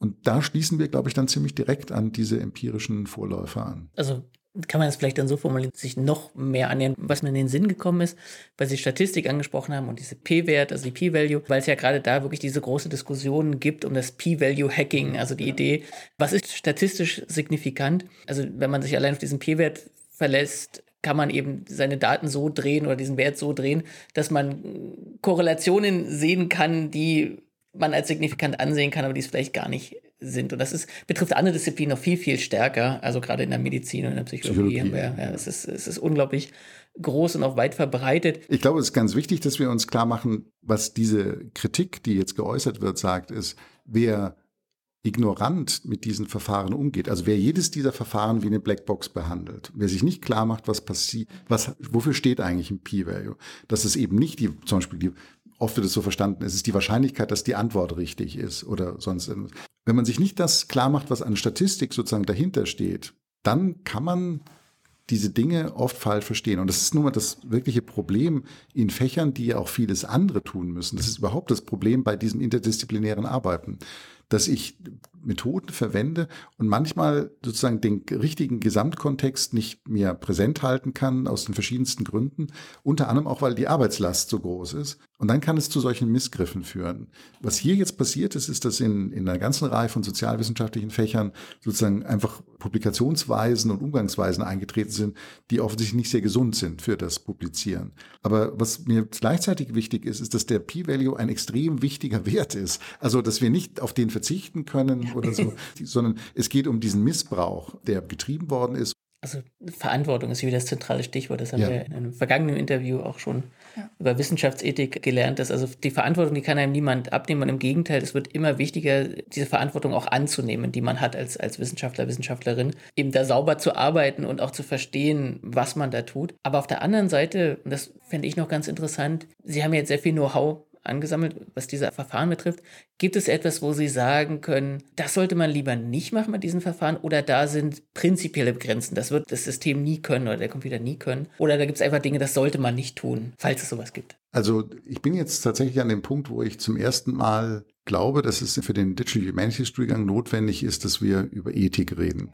und da schließen wir, glaube ich, dann ziemlich direkt an diese empirischen Vorläufer an. Also kann man es vielleicht dann so formulieren, sich noch mehr annähern, was mir in den Sinn gekommen ist, weil Sie Statistik angesprochen haben und diese P-Wert, also die P-Value, weil es ja gerade da wirklich diese große Diskussion gibt um das P-Value-Hacking, also die Idee, was ist statistisch signifikant? Also wenn man sich allein auf diesen P-Wert verlässt, kann man eben seine Daten so drehen oder diesen Wert so drehen, dass man Korrelationen sehen kann, die man als signifikant ansehen kann, aber die es vielleicht gar nicht sind. Und das ist, betrifft andere Disziplinen noch viel, viel stärker. Also gerade in der Medizin und in der Psychologie, Psychologie. haben wir, ja, es ist, es ist unglaublich groß und auch weit verbreitet. Ich glaube, es ist ganz wichtig, dass wir uns klar machen, was diese Kritik, die jetzt geäußert wird, sagt, ist, wer ignorant mit diesen Verfahren umgeht, also wer jedes dieser Verfahren wie eine Blackbox behandelt, wer sich nicht klar macht, was passiert, was, wofür steht eigentlich ein P-Value, dass es eben nicht die, zum Beispiel die oft wird es so verstanden, es ist die Wahrscheinlichkeit, dass die Antwort richtig ist oder sonst irgendwas. Wenn man sich nicht das klar macht, was an Statistik sozusagen dahinter steht, dann kann man diese Dinge oft falsch verstehen. Und das ist nun mal das wirkliche Problem in Fächern, die ja auch vieles andere tun müssen. Das ist überhaupt das Problem bei diesem interdisziplinären Arbeiten, dass ich Methoden verwende und manchmal sozusagen den richtigen Gesamtkontext nicht mehr präsent halten kann, aus den verschiedensten Gründen, unter anderem auch, weil die Arbeitslast so groß ist. Und dann kann es zu solchen Missgriffen führen. Was hier jetzt passiert ist, ist, dass in, in einer ganzen Reihe von sozialwissenschaftlichen Fächern sozusagen einfach Publikationsweisen und Umgangsweisen eingetreten sind, die offensichtlich nicht sehr gesund sind für das Publizieren. Aber was mir gleichzeitig wichtig ist, ist, dass der P-Value ein extrem wichtiger Wert ist. Also, dass wir nicht auf den verzichten können oder so, sondern es geht um diesen Missbrauch, der getrieben worden ist also Verantwortung ist wieder das zentrale Stichwort. Das haben ja. wir in einem vergangenen Interview auch schon ja. über Wissenschaftsethik gelernt, dass also die Verantwortung, die kann einem niemand abnehmen. Und im Gegenteil, es wird immer wichtiger, diese Verantwortung auch anzunehmen, die man hat als, als Wissenschaftler, Wissenschaftlerin, eben da sauber zu arbeiten und auch zu verstehen, was man da tut. Aber auf der anderen Seite, und das fände ich noch ganz interessant, Sie haben jetzt sehr viel Know-how angesammelt, was diese Verfahren betrifft. Gibt es etwas, wo Sie sagen können, das sollte man lieber nicht machen mit diesen Verfahren oder da sind prinzipielle Grenzen, das wird das System nie können oder der Computer nie können oder da gibt es einfach Dinge, das sollte man nicht tun, falls es sowas gibt? Also ich bin jetzt tatsächlich an dem Punkt, wo ich zum ersten Mal glaube, dass es für den Digital Humanities Studiengang notwendig ist, dass wir über Ethik reden.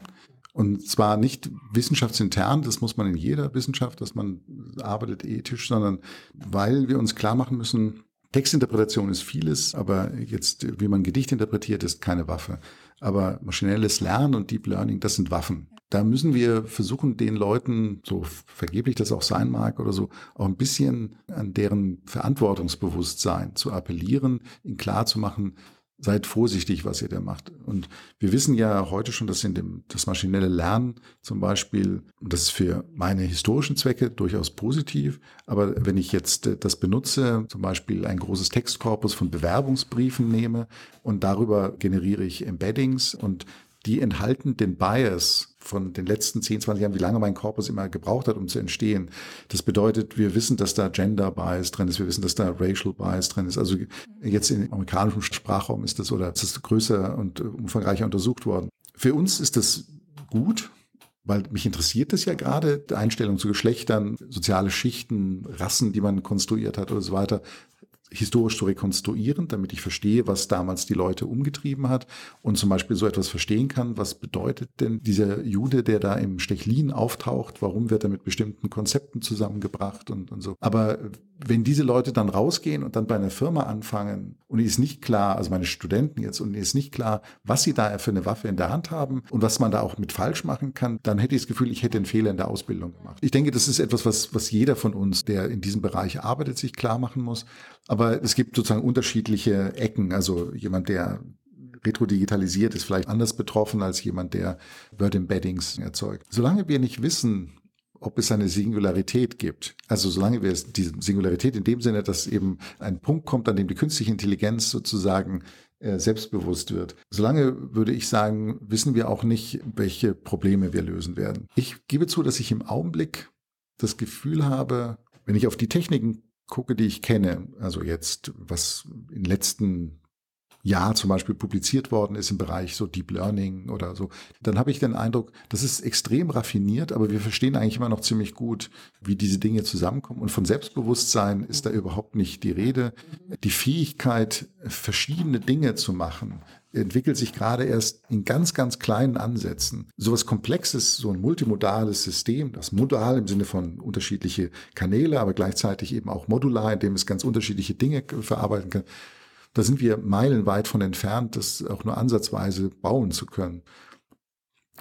Und zwar nicht wissenschaftsintern, das muss man in jeder Wissenschaft, dass man arbeitet ethisch, sondern weil wir uns klar machen müssen, Textinterpretation ist vieles, aber jetzt, wie man Gedicht interpretiert, ist keine Waffe. Aber maschinelles Lernen und Deep Learning, das sind Waffen. Da müssen wir versuchen, den Leuten, so vergeblich das auch sein mag oder so, auch ein bisschen an deren Verantwortungsbewusstsein zu appellieren, ihnen klar zu machen, seid vorsichtig, was ihr da macht. Und wir wissen ja heute schon, dass in dem, das maschinelle Lernen zum Beispiel, das ist für meine historischen Zwecke durchaus positiv, aber wenn ich jetzt äh, das benutze, zum Beispiel ein großes Textkorpus von Bewerbungsbriefen nehme und darüber generiere ich Embeddings und die enthalten den Bias von den letzten 10, 20 Jahren, wie lange mein Korpus immer gebraucht hat, um zu entstehen. Das bedeutet, wir wissen, dass da Gender Bias drin ist, wir wissen, dass da Racial Bias drin ist. Also jetzt im amerikanischen Sprachraum ist das oder ist das größer und umfangreicher untersucht worden. Für uns ist das gut, weil mich interessiert das ja gerade, Einstellung zu Geschlechtern, soziale Schichten, Rassen, die man konstruiert hat oder so weiter historisch zu rekonstruieren, damit ich verstehe, was damals die Leute umgetrieben hat und zum Beispiel so etwas verstehen kann, was bedeutet denn dieser Jude, der da im Stechlin auftaucht, warum wird er mit bestimmten Konzepten zusammengebracht und, und so. Aber wenn diese Leute dann rausgehen und dann bei einer Firma anfangen und ist nicht klar, also meine Studenten jetzt, und ist nicht klar, was sie da für eine Waffe in der Hand haben und was man da auch mit falsch machen kann, dann hätte ich das Gefühl, ich hätte einen Fehler in der Ausbildung gemacht. Ich denke, das ist etwas, was, was jeder von uns, der in diesem Bereich arbeitet, sich klar machen muss. Aber es gibt sozusagen unterschiedliche Ecken. Also jemand, der retrodigitalisiert, ist vielleicht anders betroffen als jemand, der Word-Embeddings erzeugt. Solange wir nicht wissen, ob es eine Singularität gibt. Also solange wir es, diese Singularität in dem Sinne, dass eben ein Punkt kommt, an dem die künstliche Intelligenz sozusagen äh, selbstbewusst wird. Solange würde ich sagen, wissen wir auch nicht, welche Probleme wir lösen werden. Ich gebe zu, dass ich im Augenblick das Gefühl habe, wenn ich auf die Techniken gucke, die ich kenne, also jetzt, was in den letzten Jahr zum Beispiel publiziert worden ist im Bereich so Deep Learning oder so, dann habe ich den Eindruck, das ist extrem raffiniert, aber wir verstehen eigentlich immer noch ziemlich gut, wie diese Dinge zusammenkommen. Und von Selbstbewusstsein ist da überhaupt nicht die Rede. Die Fähigkeit, verschiedene Dinge zu machen, entwickelt sich gerade erst in ganz, ganz kleinen Ansätzen. So was Komplexes, so ein multimodales System, das modal im Sinne von unterschiedliche Kanäle, aber gleichzeitig eben auch modular, in dem es ganz unterschiedliche Dinge verarbeiten kann da sind wir meilenweit von entfernt, das auch nur ansatzweise bauen zu können.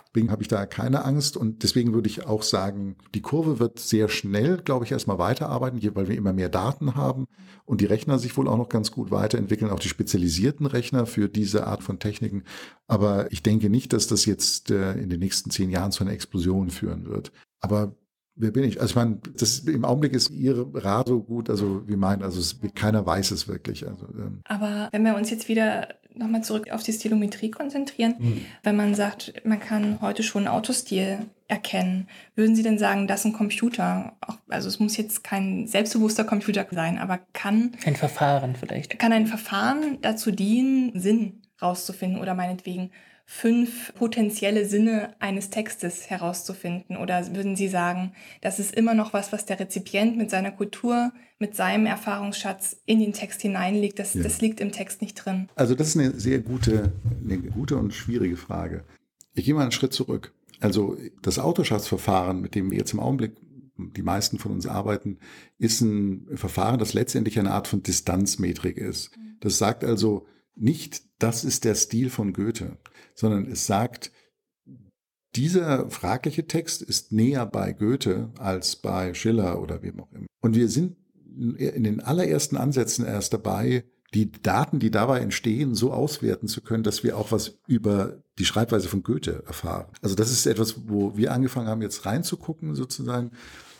Deswegen habe ich da keine Angst und deswegen würde ich auch sagen, die Kurve wird sehr schnell, glaube ich, erstmal weiterarbeiten, weil wir immer mehr Daten haben und die Rechner sich wohl auch noch ganz gut weiterentwickeln, auch die spezialisierten Rechner für diese Art von Techniken. Aber ich denke nicht, dass das jetzt äh, in den nächsten zehn Jahren zu einer Explosion führen wird. Aber Wer bin ich? Also ich meine, das im Augenblick ist Ihre Rat so gut, also wie mein, also es, keiner weiß es wirklich. Also, ähm. Aber wenn wir uns jetzt wieder nochmal zurück auf die Stilometrie konzentrieren, mhm. wenn man sagt, man kann heute schon Autostil erkennen, würden Sie denn sagen, dass ein Computer, auch, also es muss jetzt kein selbstbewusster Computer sein, aber kann ein Verfahren vielleicht kann ein Verfahren dazu dienen, Sinn rauszufinden oder meinetwegen fünf potenzielle Sinne eines Textes herauszufinden? Oder würden Sie sagen, das ist immer noch was, was der Rezipient mit seiner Kultur, mit seinem Erfahrungsschatz in den Text hineinlegt? Das, ja. das liegt im Text nicht drin. Also das ist eine sehr gute, eine gute und schwierige Frage. Ich gehe mal einen Schritt zurück. Also das Autoschaftsverfahren, mit dem wir jetzt im Augenblick die meisten von uns arbeiten, ist ein Verfahren, das letztendlich eine Art von Distanzmetrik ist. Mhm. Das sagt also nicht, das ist der Stil von Goethe, sondern es sagt, dieser fragliche Text ist näher bei Goethe als bei Schiller oder wem auch immer. Und wir sind in den allerersten Ansätzen erst dabei, die Daten, die dabei entstehen, so auswerten zu können, dass wir auch was über die Schreibweise von Goethe erfahren. Also das ist etwas, wo wir angefangen haben, jetzt reinzugucken sozusagen.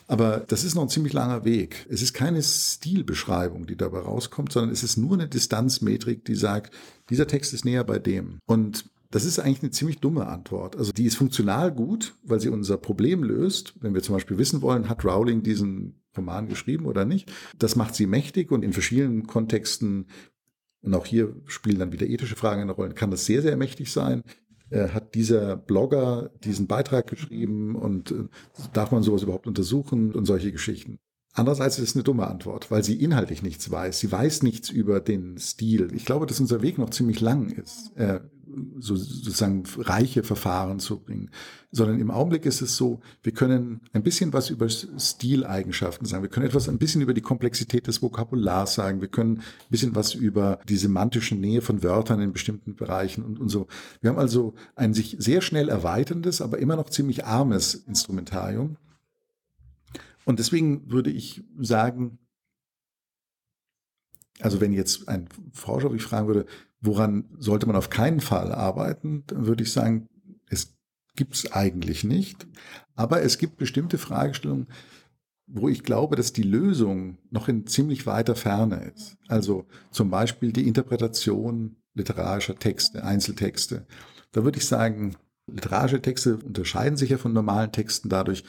Aber das ist noch ein ziemlich langer Weg. Es ist keine Stilbeschreibung, die dabei rauskommt, sondern es ist nur eine Distanzmetrik, die sagt, dieser Text ist näher bei dem. Und das ist eigentlich eine ziemlich dumme Antwort. Also die ist funktional gut, weil sie unser Problem löst. Wenn wir zum Beispiel wissen wollen, hat Rowling diesen Roman geschrieben oder nicht. Das macht sie mächtig und in verschiedenen Kontexten, und auch hier spielen dann wieder ethische Fragen eine Rolle, kann das sehr, sehr mächtig sein. Äh, hat dieser Blogger diesen Beitrag geschrieben und äh, darf man sowas überhaupt untersuchen und solche Geschichten. Andererseits ist es eine dumme Antwort, weil sie inhaltlich nichts weiß. Sie weiß nichts über den Stil. Ich glaube, dass unser Weg noch ziemlich lang ist, äh, so, sozusagen reiche Verfahren zu bringen. Sondern im Augenblick ist es so, wir können ein bisschen was über Stileigenschaften sagen. Wir können etwas ein bisschen über die Komplexität des Vokabulars sagen. Wir können ein bisschen was über die semantische Nähe von Wörtern in bestimmten Bereichen und, und so. Wir haben also ein sich sehr schnell erweiterndes, aber immer noch ziemlich armes Instrumentarium. Und deswegen würde ich sagen, also wenn jetzt ein Forscher mich fragen würde, woran sollte man auf keinen Fall arbeiten, dann würde ich sagen, es gibt es eigentlich nicht. Aber es gibt bestimmte Fragestellungen, wo ich glaube, dass die Lösung noch in ziemlich weiter Ferne ist. Also zum Beispiel die Interpretation literarischer Texte, Einzeltexte. Da würde ich sagen, literarische Texte unterscheiden sich ja von normalen Texten dadurch,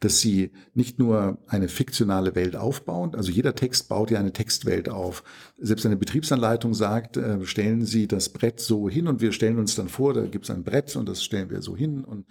dass sie nicht nur eine fiktionale Welt aufbauen, also jeder Text baut ja eine Textwelt auf. Selbst eine Betriebsanleitung sagt, äh, stellen Sie das Brett so hin und wir stellen uns dann vor, da gibt es ein Brett und das stellen wir so hin. Und,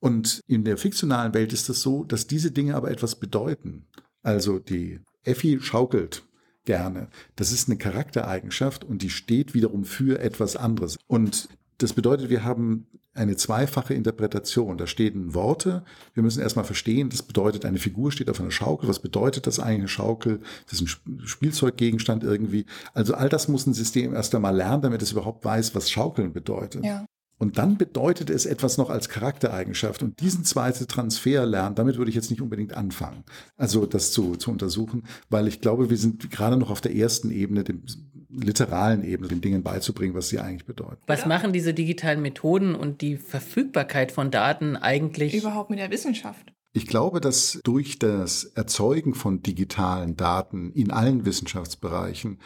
und in der fiktionalen Welt ist das so, dass diese Dinge aber etwas bedeuten. Also die Effi schaukelt gerne. Das ist eine Charaktereigenschaft und die steht wiederum für etwas anderes. Und das bedeutet, wir haben eine zweifache Interpretation. Da stehen Worte. Wir müssen erstmal verstehen, das bedeutet, eine Figur steht auf einer Schaukel. Was bedeutet das eigentlich, eine Schaukel? Das ist ein Spielzeuggegenstand irgendwie. Also all das muss ein System erst einmal lernen, damit es überhaupt weiß, was Schaukeln bedeutet. Ja. Und dann bedeutet es etwas noch als Charaktereigenschaft. Und diesen zweiten Transfer lernen, damit würde ich jetzt nicht unbedingt anfangen, also das zu, zu untersuchen, weil ich glaube, wir sind gerade noch auf der ersten Ebene, dem literalen Ebene, den Dingen beizubringen, was sie eigentlich bedeuten. Was machen diese digitalen Methoden und die Verfügbarkeit von Daten eigentlich überhaupt mit der Wissenschaft? Ich glaube, dass durch das Erzeugen von digitalen Daten in allen Wissenschaftsbereichen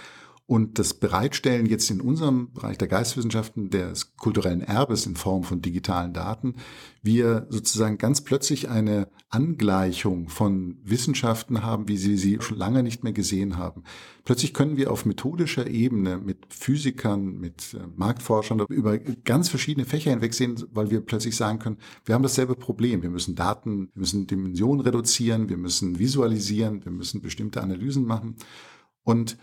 und das Bereitstellen jetzt in unserem Bereich der Geistwissenschaften des kulturellen Erbes in Form von digitalen Daten, wir sozusagen ganz plötzlich eine Angleichung von Wissenschaften haben, wie sie sie schon lange nicht mehr gesehen haben. Plötzlich können wir auf methodischer Ebene mit Physikern, mit äh, Marktforschern über ganz verschiedene Fächer hinwegsehen, weil wir plötzlich sagen können, wir haben dasselbe Problem. Wir müssen Daten, wir müssen Dimensionen reduzieren, wir müssen visualisieren, wir müssen bestimmte Analysen machen. Und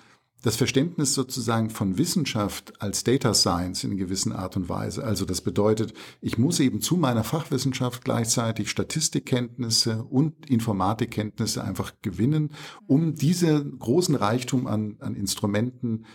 das Verständnis sozusagen von Wissenschaft als Data Science in gewisser Art und Weise. Also das bedeutet, ich muss eben zu meiner Fachwissenschaft gleichzeitig Statistikkenntnisse und Informatikkenntnisse einfach gewinnen, um diesen großen Reichtum an, an Instrumenten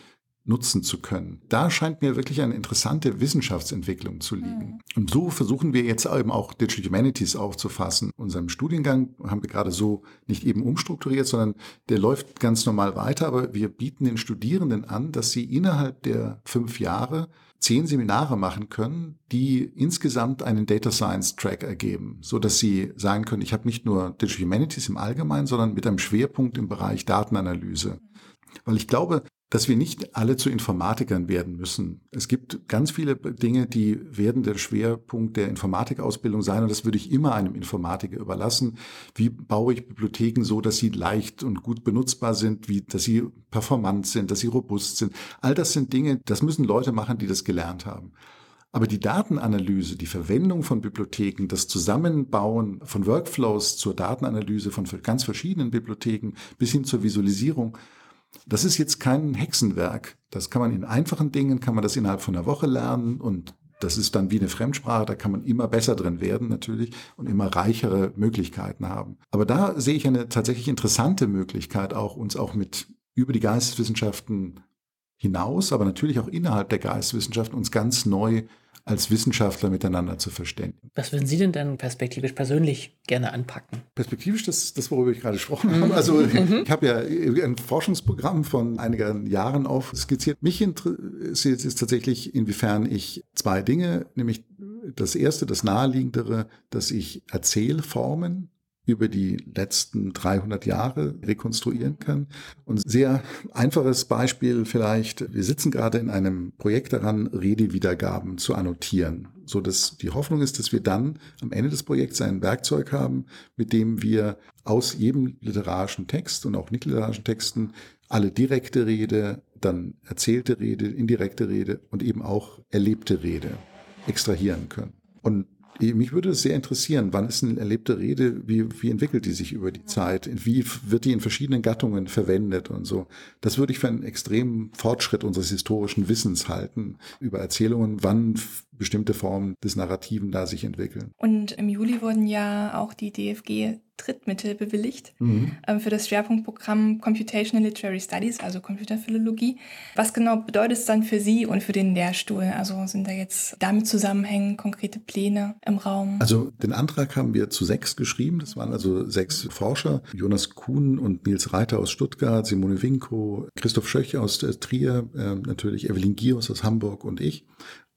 nutzen zu können. Da scheint mir wirklich eine interessante Wissenschaftsentwicklung zu liegen. Mhm. Und so versuchen wir jetzt eben auch Digital Humanities aufzufassen. Unserem Studiengang haben wir gerade so nicht eben umstrukturiert, sondern der läuft ganz normal weiter, aber wir bieten den Studierenden an, dass sie innerhalb der fünf Jahre zehn Seminare machen können, die insgesamt einen Data Science Track ergeben, so dass sie sagen können, ich habe nicht nur Digital Humanities im Allgemeinen, sondern mit einem Schwerpunkt im Bereich Datenanalyse. Weil ich glaube, dass wir nicht alle zu Informatikern werden müssen. Es gibt ganz viele Dinge, die werden der Schwerpunkt der Informatikausbildung sein und das würde ich immer einem Informatiker überlassen. Wie baue ich Bibliotheken so, dass sie leicht und gut benutzbar sind, wie, dass sie performant sind, dass sie robust sind. All das sind Dinge, das müssen Leute machen, die das gelernt haben. Aber die Datenanalyse, die Verwendung von Bibliotheken, das Zusammenbauen von Workflows zur Datenanalyse von ganz verschiedenen Bibliotheken bis hin zur Visualisierung, das ist jetzt kein Hexenwerk. Das kann man in einfachen Dingen, kann man das innerhalb von einer Woche lernen und das ist dann wie eine Fremdsprache, da kann man immer besser drin werden natürlich und immer reichere Möglichkeiten haben. Aber da sehe ich eine tatsächlich interessante Möglichkeit auch, uns auch mit über die Geisteswissenschaften hinaus, aber natürlich auch innerhalb der Geisteswissenschaften uns ganz neu als Wissenschaftler miteinander zu verständigen. Was würden Sie denn dann perspektivisch persönlich gerne anpacken? Perspektivisch, das, das worüber ich gerade gesprochen habe. Also mhm. ich habe ja ein Forschungsprogramm von einigen Jahren auf skizziert. Mich interessiert es tatsächlich, inwiefern ich zwei Dinge, nämlich das erste, das naheliegendere, dass ich Erzählformen über die letzten 300 Jahre rekonstruieren kann. Und sehr einfaches Beispiel vielleicht, wir sitzen gerade in einem Projekt daran, Redewiedergaben zu annotieren so dass die Hoffnung ist, dass wir dann am Ende des Projekts ein Werkzeug haben, mit dem wir aus jedem literarischen Text und auch nicht literarischen Texten alle direkte Rede, dann erzählte Rede, indirekte Rede und eben auch erlebte Rede extrahieren können. Und mich würde es sehr interessieren, wann ist eine erlebte Rede, wie, wie entwickelt die sich über die Zeit, wie wird die in verschiedenen Gattungen verwendet und so. Das würde ich für einen extremen Fortschritt unseres historischen Wissens halten über Erzählungen, wann bestimmte Formen des Narrativen da sich entwickeln. Und im Juli wurden ja auch die DFG Drittmittel bewilligt mhm. äh, für das Schwerpunktprogramm Computational Literary Studies, also Computerphilologie. Was genau bedeutet es dann für Sie und für den Lehrstuhl? Also sind da jetzt damit zusammenhängen konkrete Pläne im Raum? Also den Antrag haben wir zu sechs geschrieben. Das waren also sechs Forscher. Jonas Kuhn und Nils Reiter aus Stuttgart, Simone Winko, Christoph Schöch aus äh, Trier, äh, natürlich Evelyn Gios aus Hamburg und ich.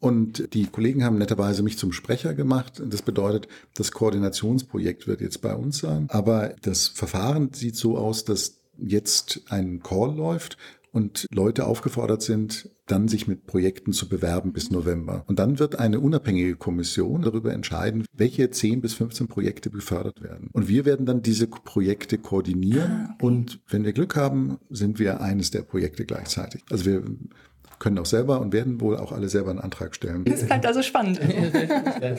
Und die Kollegen haben netterweise mich zum Sprecher gemacht. Das bedeutet, das Koordinationsprojekt wird jetzt bei uns sein. Aber das Verfahren sieht so aus, dass jetzt ein Call läuft und Leute aufgefordert sind, dann sich mit Projekten zu bewerben bis November. Und dann wird eine unabhängige Kommission darüber entscheiden, welche 10 bis 15 Projekte gefördert werden. Und wir werden dann diese Projekte koordinieren. Ah, okay. Und wenn wir Glück haben, sind wir eines der Projekte gleichzeitig. Also wir können auch selber und werden wohl auch alle selber einen Antrag stellen. Das bleibt also spannend. ja,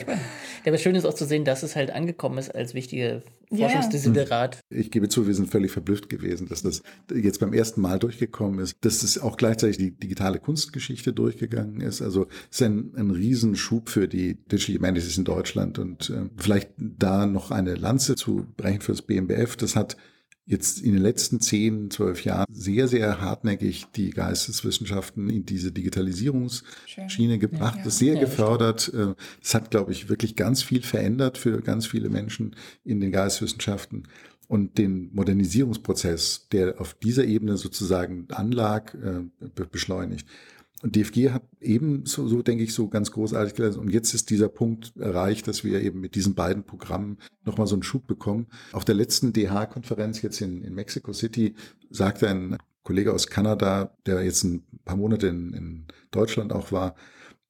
aber schön ist auch zu sehen, dass es halt angekommen ist als wichtige Forschungsdesiderat. Ich gebe zu, wir sind völlig verblüfft gewesen, dass das jetzt beim ersten Mal durchgekommen ist, dass es auch gleichzeitig die digitale Kunstgeschichte durchgegangen ist. Also es ist ein, ein Riesenschub für die Digital Humanities in Deutschland und äh, vielleicht da noch eine Lanze zu brechen fürs BMBF. Das hat jetzt in den letzten zehn, zwölf Jahren sehr, sehr hartnäckig die Geisteswissenschaften in diese Digitalisierungsschiene Schön. gebracht, ja, das sehr ja, gefördert. Äh, das hat, glaube ich, wirklich ganz viel verändert für ganz viele Menschen in den Geisteswissenschaften und den Modernisierungsprozess, der auf dieser Ebene sozusagen anlag, äh, beschleunigt. Und DFG hat eben so, so denke ich, so ganz großartig geleistet. Und jetzt ist dieser Punkt erreicht, dass wir eben mit diesen beiden Programmen nochmal so einen Schub bekommen. Auf der letzten DH-Konferenz jetzt in, in Mexico City sagte ein Kollege aus Kanada, der jetzt ein paar Monate in, in Deutschland auch war,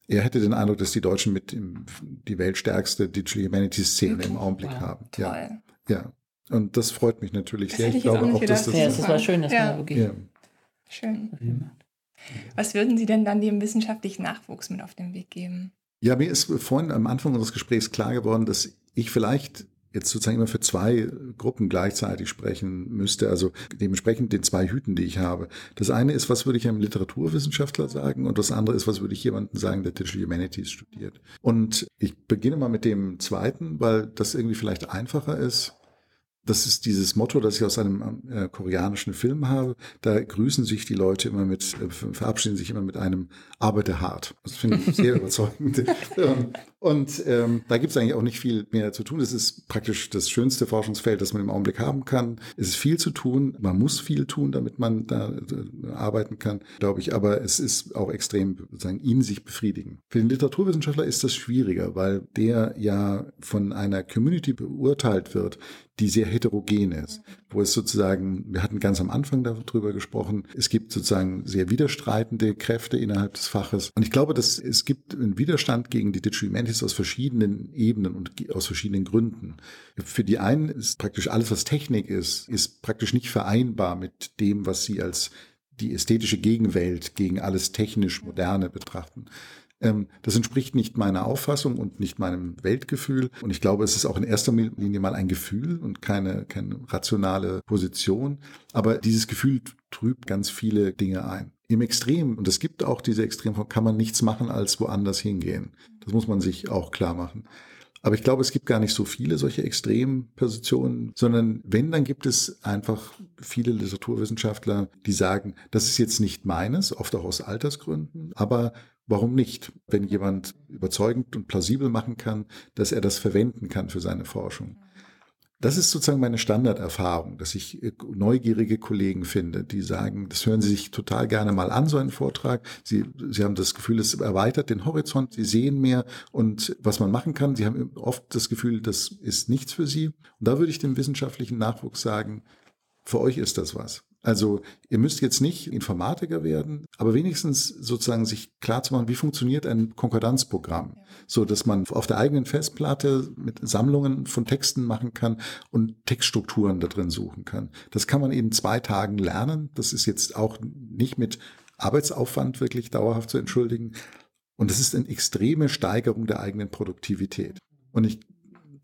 er hätte den Eindruck, dass die Deutschen mit im, die weltstärkste Digital Humanities Szene im Augenblick wow, haben. Toll. Ja, ja. Und das freut mich natürlich das sehr. Ich, ich glaube auch, dass das, ja, das war schön, dass ja. man wirklich. Ja. Schön. Was würden Sie denn dann dem wissenschaftlichen Nachwuchs mit auf den Weg geben? Ja, mir ist vorhin am Anfang unseres Gesprächs klar geworden, dass ich vielleicht jetzt sozusagen immer für zwei Gruppen gleichzeitig sprechen müsste, also dementsprechend den zwei Hüten, die ich habe. Das eine ist, was würde ich einem Literaturwissenschaftler sagen und das andere ist, was würde ich jemandem sagen, der Digital Humanities studiert. Und ich beginne mal mit dem zweiten, weil das irgendwie vielleicht einfacher ist das ist dieses Motto, das ich aus einem äh, koreanischen Film habe. Da grüßen sich die Leute immer mit, äh, verabschieden sich immer mit einem Arbeite hart. Das finde ich sehr überzeugend. Und ähm, da gibt es eigentlich auch nicht viel mehr zu tun. Es ist praktisch das schönste Forschungsfeld, das man im Augenblick haben kann. Es ist viel zu tun. Man muss viel tun, damit man da äh, arbeiten kann, glaube ich. Aber es ist auch extrem sozusagen in sich befriedigend. Für den Literaturwissenschaftler ist das schwieriger, weil der ja von einer Community beurteilt wird, die sehr heterogen ist, wo es sozusagen, wir hatten ganz am Anfang darüber gesprochen, es gibt sozusagen sehr widerstreitende Kräfte innerhalb des Faches. Und ich glaube, dass es gibt einen Widerstand gegen die Digital Humanities aus verschiedenen Ebenen und aus verschiedenen Gründen. Für die einen ist praktisch alles, was Technik ist, ist praktisch nicht vereinbar mit dem, was sie als die ästhetische Gegenwelt gegen alles technisch Moderne betrachten. Ähm, das entspricht nicht meiner Auffassung und nicht meinem Weltgefühl. Und ich glaube, es ist auch in erster Linie mal ein Gefühl und keine, keine rationale Position. Aber dieses Gefühl trübt ganz viele Dinge ein. Im Extrem, und es gibt auch diese Extremform, kann man nichts machen, als woanders hingehen. Das muss man sich auch klar machen. Aber ich glaube, es gibt gar nicht so viele solche Extrempositionen, sondern wenn, dann gibt es einfach viele Literaturwissenschaftler, die sagen, das ist jetzt nicht meines, oft auch aus Altersgründen, aber Warum nicht, wenn jemand überzeugend und plausibel machen kann, dass er das verwenden kann für seine Forschung? Das ist sozusagen meine Standarderfahrung, dass ich äh, neugierige Kollegen finde, die sagen, das hören sie sich total gerne mal an, so einen Vortrag. Sie, sie haben das Gefühl, es erweitert den Horizont, sie sehen mehr und was man machen kann. Sie haben oft das Gefühl, das ist nichts für sie. Und da würde ich dem wissenschaftlichen Nachwuchs sagen, für euch ist das was. Also ihr müsst jetzt nicht Informatiker werden, aber wenigstens sozusagen sich klar zu machen, wie funktioniert ein Konkordanzprogramm, so dass man auf der eigenen Festplatte mit Sammlungen von Texten machen kann und Textstrukturen da drin suchen kann. Das kann man in zwei Tagen lernen. Das ist jetzt auch nicht mit Arbeitsaufwand wirklich dauerhaft zu entschuldigen. Und das ist eine extreme Steigerung der eigenen Produktivität. Und ich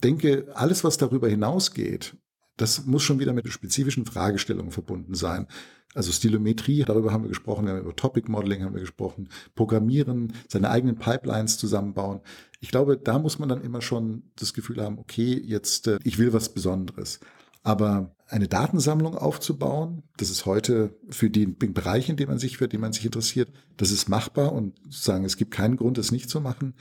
denke, alles, was darüber hinausgeht, das muss schon wieder mit spezifischen Fragestellungen verbunden sein. Also Stilometrie, darüber haben wir gesprochen, wir haben über Topic Modeling haben wir gesprochen, Programmieren, seine eigenen Pipelines zusammenbauen. Ich glaube, da muss man dann immer schon das Gefühl haben, okay, jetzt, äh, ich will was Besonderes. Aber eine Datensammlung aufzubauen, das ist heute für den Bereich, in dem man sich, für den man sich interessiert, das ist machbar und sagen, es gibt keinen Grund, es nicht zu machen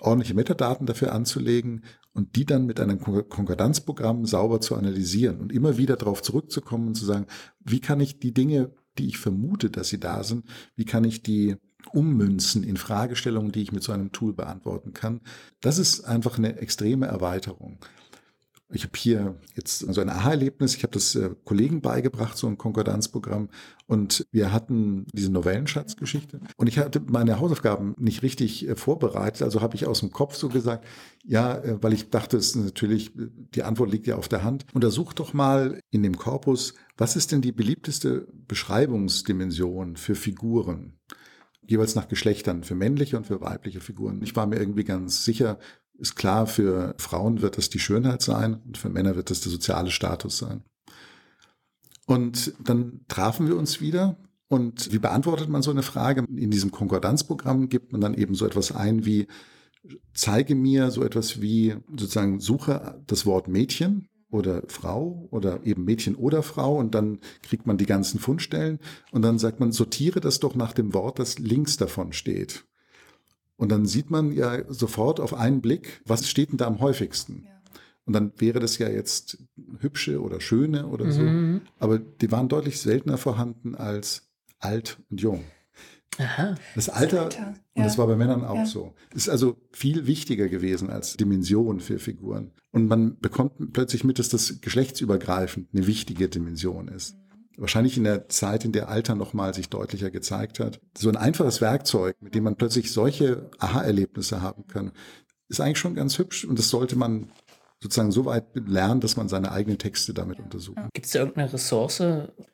ordentliche Metadaten dafür anzulegen und die dann mit einem Konkordanzprogramm sauber zu analysieren und immer wieder darauf zurückzukommen und zu sagen, wie kann ich die Dinge, die ich vermute, dass sie da sind, wie kann ich die ummünzen in Fragestellungen, die ich mit so einem Tool beantworten kann. Das ist einfach eine extreme Erweiterung. Ich habe hier jetzt so ein Aha-Erlebnis. Ich habe das äh, Kollegen beigebracht, so ein Konkordanzprogramm. Und wir hatten diese Novellenschatzgeschichte. Und ich hatte meine Hausaufgaben nicht richtig äh, vorbereitet. Also habe ich aus dem Kopf so gesagt, ja, äh, weil ich dachte, es natürlich, die Antwort liegt ja auf der Hand. Untersuch doch mal in dem Korpus, was ist denn die beliebteste Beschreibungsdimension für Figuren? jeweils nach Geschlechtern, für männliche und für weibliche Figuren. Ich war mir irgendwie ganz sicher, ist klar, für Frauen wird das die Schönheit sein und für Männer wird das der soziale Status sein. Und dann trafen wir uns wieder. Und wie beantwortet man so eine Frage? In diesem Konkordanzprogramm gibt man dann eben so etwas ein wie, zeige mir so etwas wie, sozusagen, suche das Wort Mädchen oder Frau oder eben Mädchen oder Frau und dann kriegt man die ganzen Fundstellen und dann sagt man, sortiere das doch nach dem Wort, das links davon steht. Und dann sieht man ja sofort auf einen Blick, was steht denn da am häufigsten. Ja. Und dann wäre das ja jetzt hübsche oder schöne oder mhm. so. Aber die waren deutlich seltener vorhanden als alt und jung. Aha. Das Alter, das Alter. und ja. das war bei Männern auch ja. so, ist also viel wichtiger gewesen als Dimension für Figuren. Und man bekommt plötzlich mit, dass das geschlechtsübergreifend eine wichtige Dimension ist. Wahrscheinlich in der Zeit, in der Alter nochmal sich deutlicher gezeigt hat. So ein einfaches Werkzeug, mit dem man plötzlich solche Aha-Erlebnisse haben kann, ist eigentlich schon ganz hübsch und das sollte man sozusagen so weit lernen, dass man seine eigenen Texte damit untersucht. Gibt es da irgendeine Ressource,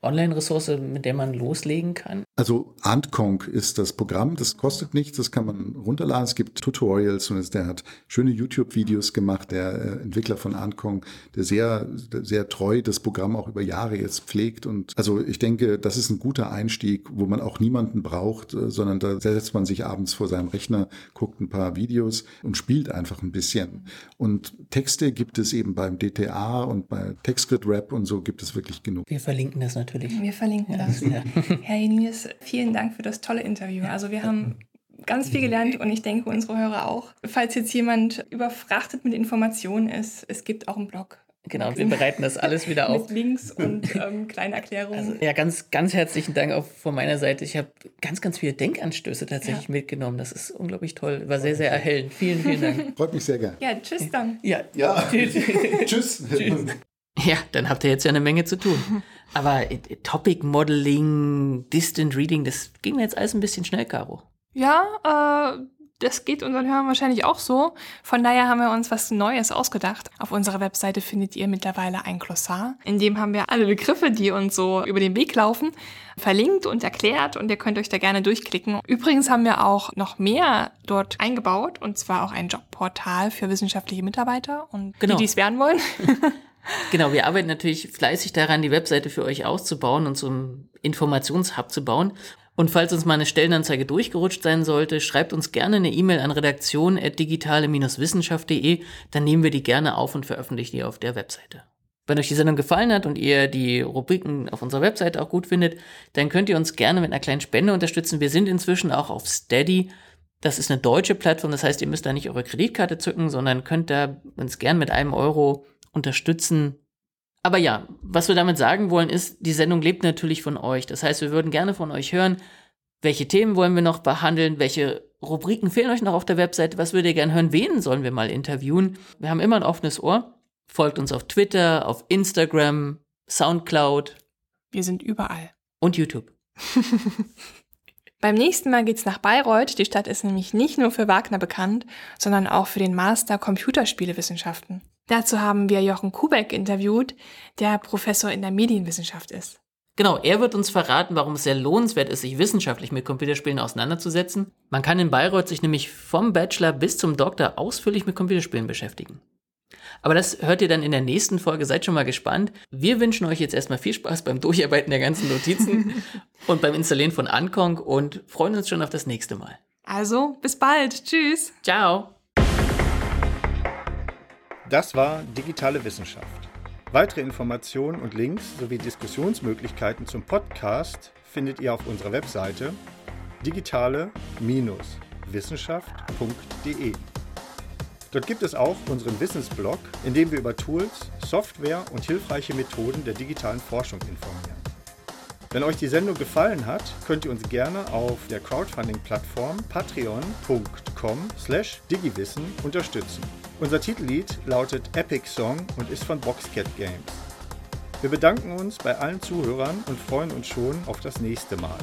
Online-Ressource, mit der man loslegen kann? Also Antconc ist das Programm, das kostet nichts, das kann man runterladen. Es gibt Tutorials und der hat schöne YouTube-Videos gemacht, der äh, Entwickler von Antconc, der sehr, sehr treu das Programm auch über Jahre jetzt pflegt. Und also ich denke, das ist ein guter Einstieg, wo man auch niemanden braucht, äh, sondern da setzt man sich abends vor seinem Rechner, guckt ein paar Videos und spielt einfach ein bisschen. Und Texte gibt es eben beim DTA und bei TextGrid Rap und so gibt es wirklich genug. Wir verlinken das natürlich. Wir verlinken ja, das. Ja. Herr Jenines, vielen Dank für das tolle Interview. Also wir haben ganz viel gelernt und ich denke unsere Hörer auch. Falls jetzt jemand überfrachtet mit Informationen ist, es gibt auch einen Blog Genau, wir bereiten das alles wieder auf. Mit Links und ähm, kleinen Erklärungen. Also, ja, ganz, ganz herzlichen Dank auch von meiner Seite. Ich habe ganz, ganz viele Denkanstöße tatsächlich ja. mitgenommen. Das ist unglaublich toll. War sehr, sehr erhellend. Vielen, vielen Dank. Freut mich sehr gern. Ja, tschüss dann. Ja, ja. tschüss. tschüss. Ja, dann habt ihr jetzt ja eine Menge zu tun. Aber äh, Topic Modeling, Distant Reading, das ging mir jetzt alles ein bisschen schnell, Caro. Ja, äh, das geht unseren Hörern wahrscheinlich auch so. Von daher haben wir uns was Neues ausgedacht. Auf unserer Webseite findet ihr mittlerweile ein Glossar. In dem haben wir alle Begriffe, die uns so über den Weg laufen, verlinkt und erklärt und ihr könnt euch da gerne durchklicken. Übrigens haben wir auch noch mehr dort eingebaut und zwar auch ein Jobportal für wissenschaftliche Mitarbeiter und genau. die, die es werden wollen. Genau, wir arbeiten natürlich fleißig daran, die Webseite für euch auszubauen und so einen Informationshub zu bauen. Und falls uns mal eine Stellenanzeige durchgerutscht sein sollte, schreibt uns gerne eine E-Mail an redaktion.digitale-wissenschaft.de, dann nehmen wir die gerne auf und veröffentlichen die auf der Webseite. Wenn euch die Sendung gefallen hat und ihr die Rubriken auf unserer Webseite auch gut findet, dann könnt ihr uns gerne mit einer kleinen Spende unterstützen. Wir sind inzwischen auch auf Steady. Das ist eine deutsche Plattform, das heißt, ihr müsst da nicht eure Kreditkarte zücken, sondern könnt da uns gern mit einem Euro unterstützen. Aber ja, was wir damit sagen wollen, ist, die Sendung lebt natürlich von euch. Das heißt, wir würden gerne von euch hören, welche Themen wollen wir noch behandeln, welche Rubriken fehlen euch noch auf der Webseite, was würdet ihr gerne hören, wen sollen wir mal interviewen. Wir haben immer ein offenes Ohr. Folgt uns auf Twitter, auf Instagram, Soundcloud. Wir sind überall. Und YouTube. Beim nächsten Mal geht's nach Bayreuth. Die Stadt ist nämlich nicht nur für Wagner bekannt, sondern auch für den Master Computerspielewissenschaften. Dazu haben wir Jochen Kubeck interviewt, der Professor in der Medienwissenschaft ist. Genau, er wird uns verraten, warum es sehr lohnenswert ist, sich wissenschaftlich mit Computerspielen auseinanderzusetzen. Man kann in Bayreuth sich nämlich vom Bachelor bis zum Doktor ausführlich mit Computerspielen beschäftigen. Aber das hört ihr dann in der nächsten Folge. Seid schon mal gespannt. Wir wünschen euch jetzt erstmal viel Spaß beim Durcharbeiten der ganzen Notizen und beim Installieren von Ankong und freuen uns schon auf das nächste Mal. Also, bis bald. Tschüss. Ciao. Das war Digitale Wissenschaft. Weitere Informationen und Links sowie Diskussionsmöglichkeiten zum Podcast findet ihr auf unserer Webseite digitale-wissenschaft.de. Dort gibt es auch unseren Wissensblog, in dem wir über Tools, Software und hilfreiche Methoden der digitalen Forschung informieren. Wenn euch die Sendung gefallen hat, könnt ihr uns gerne auf der Crowdfunding-Plattform patreon.com/digiwissen unterstützen. Unser Titellied lautet Epic Song und ist von Boxcat Games. Wir bedanken uns bei allen Zuhörern und freuen uns schon auf das nächste Mal.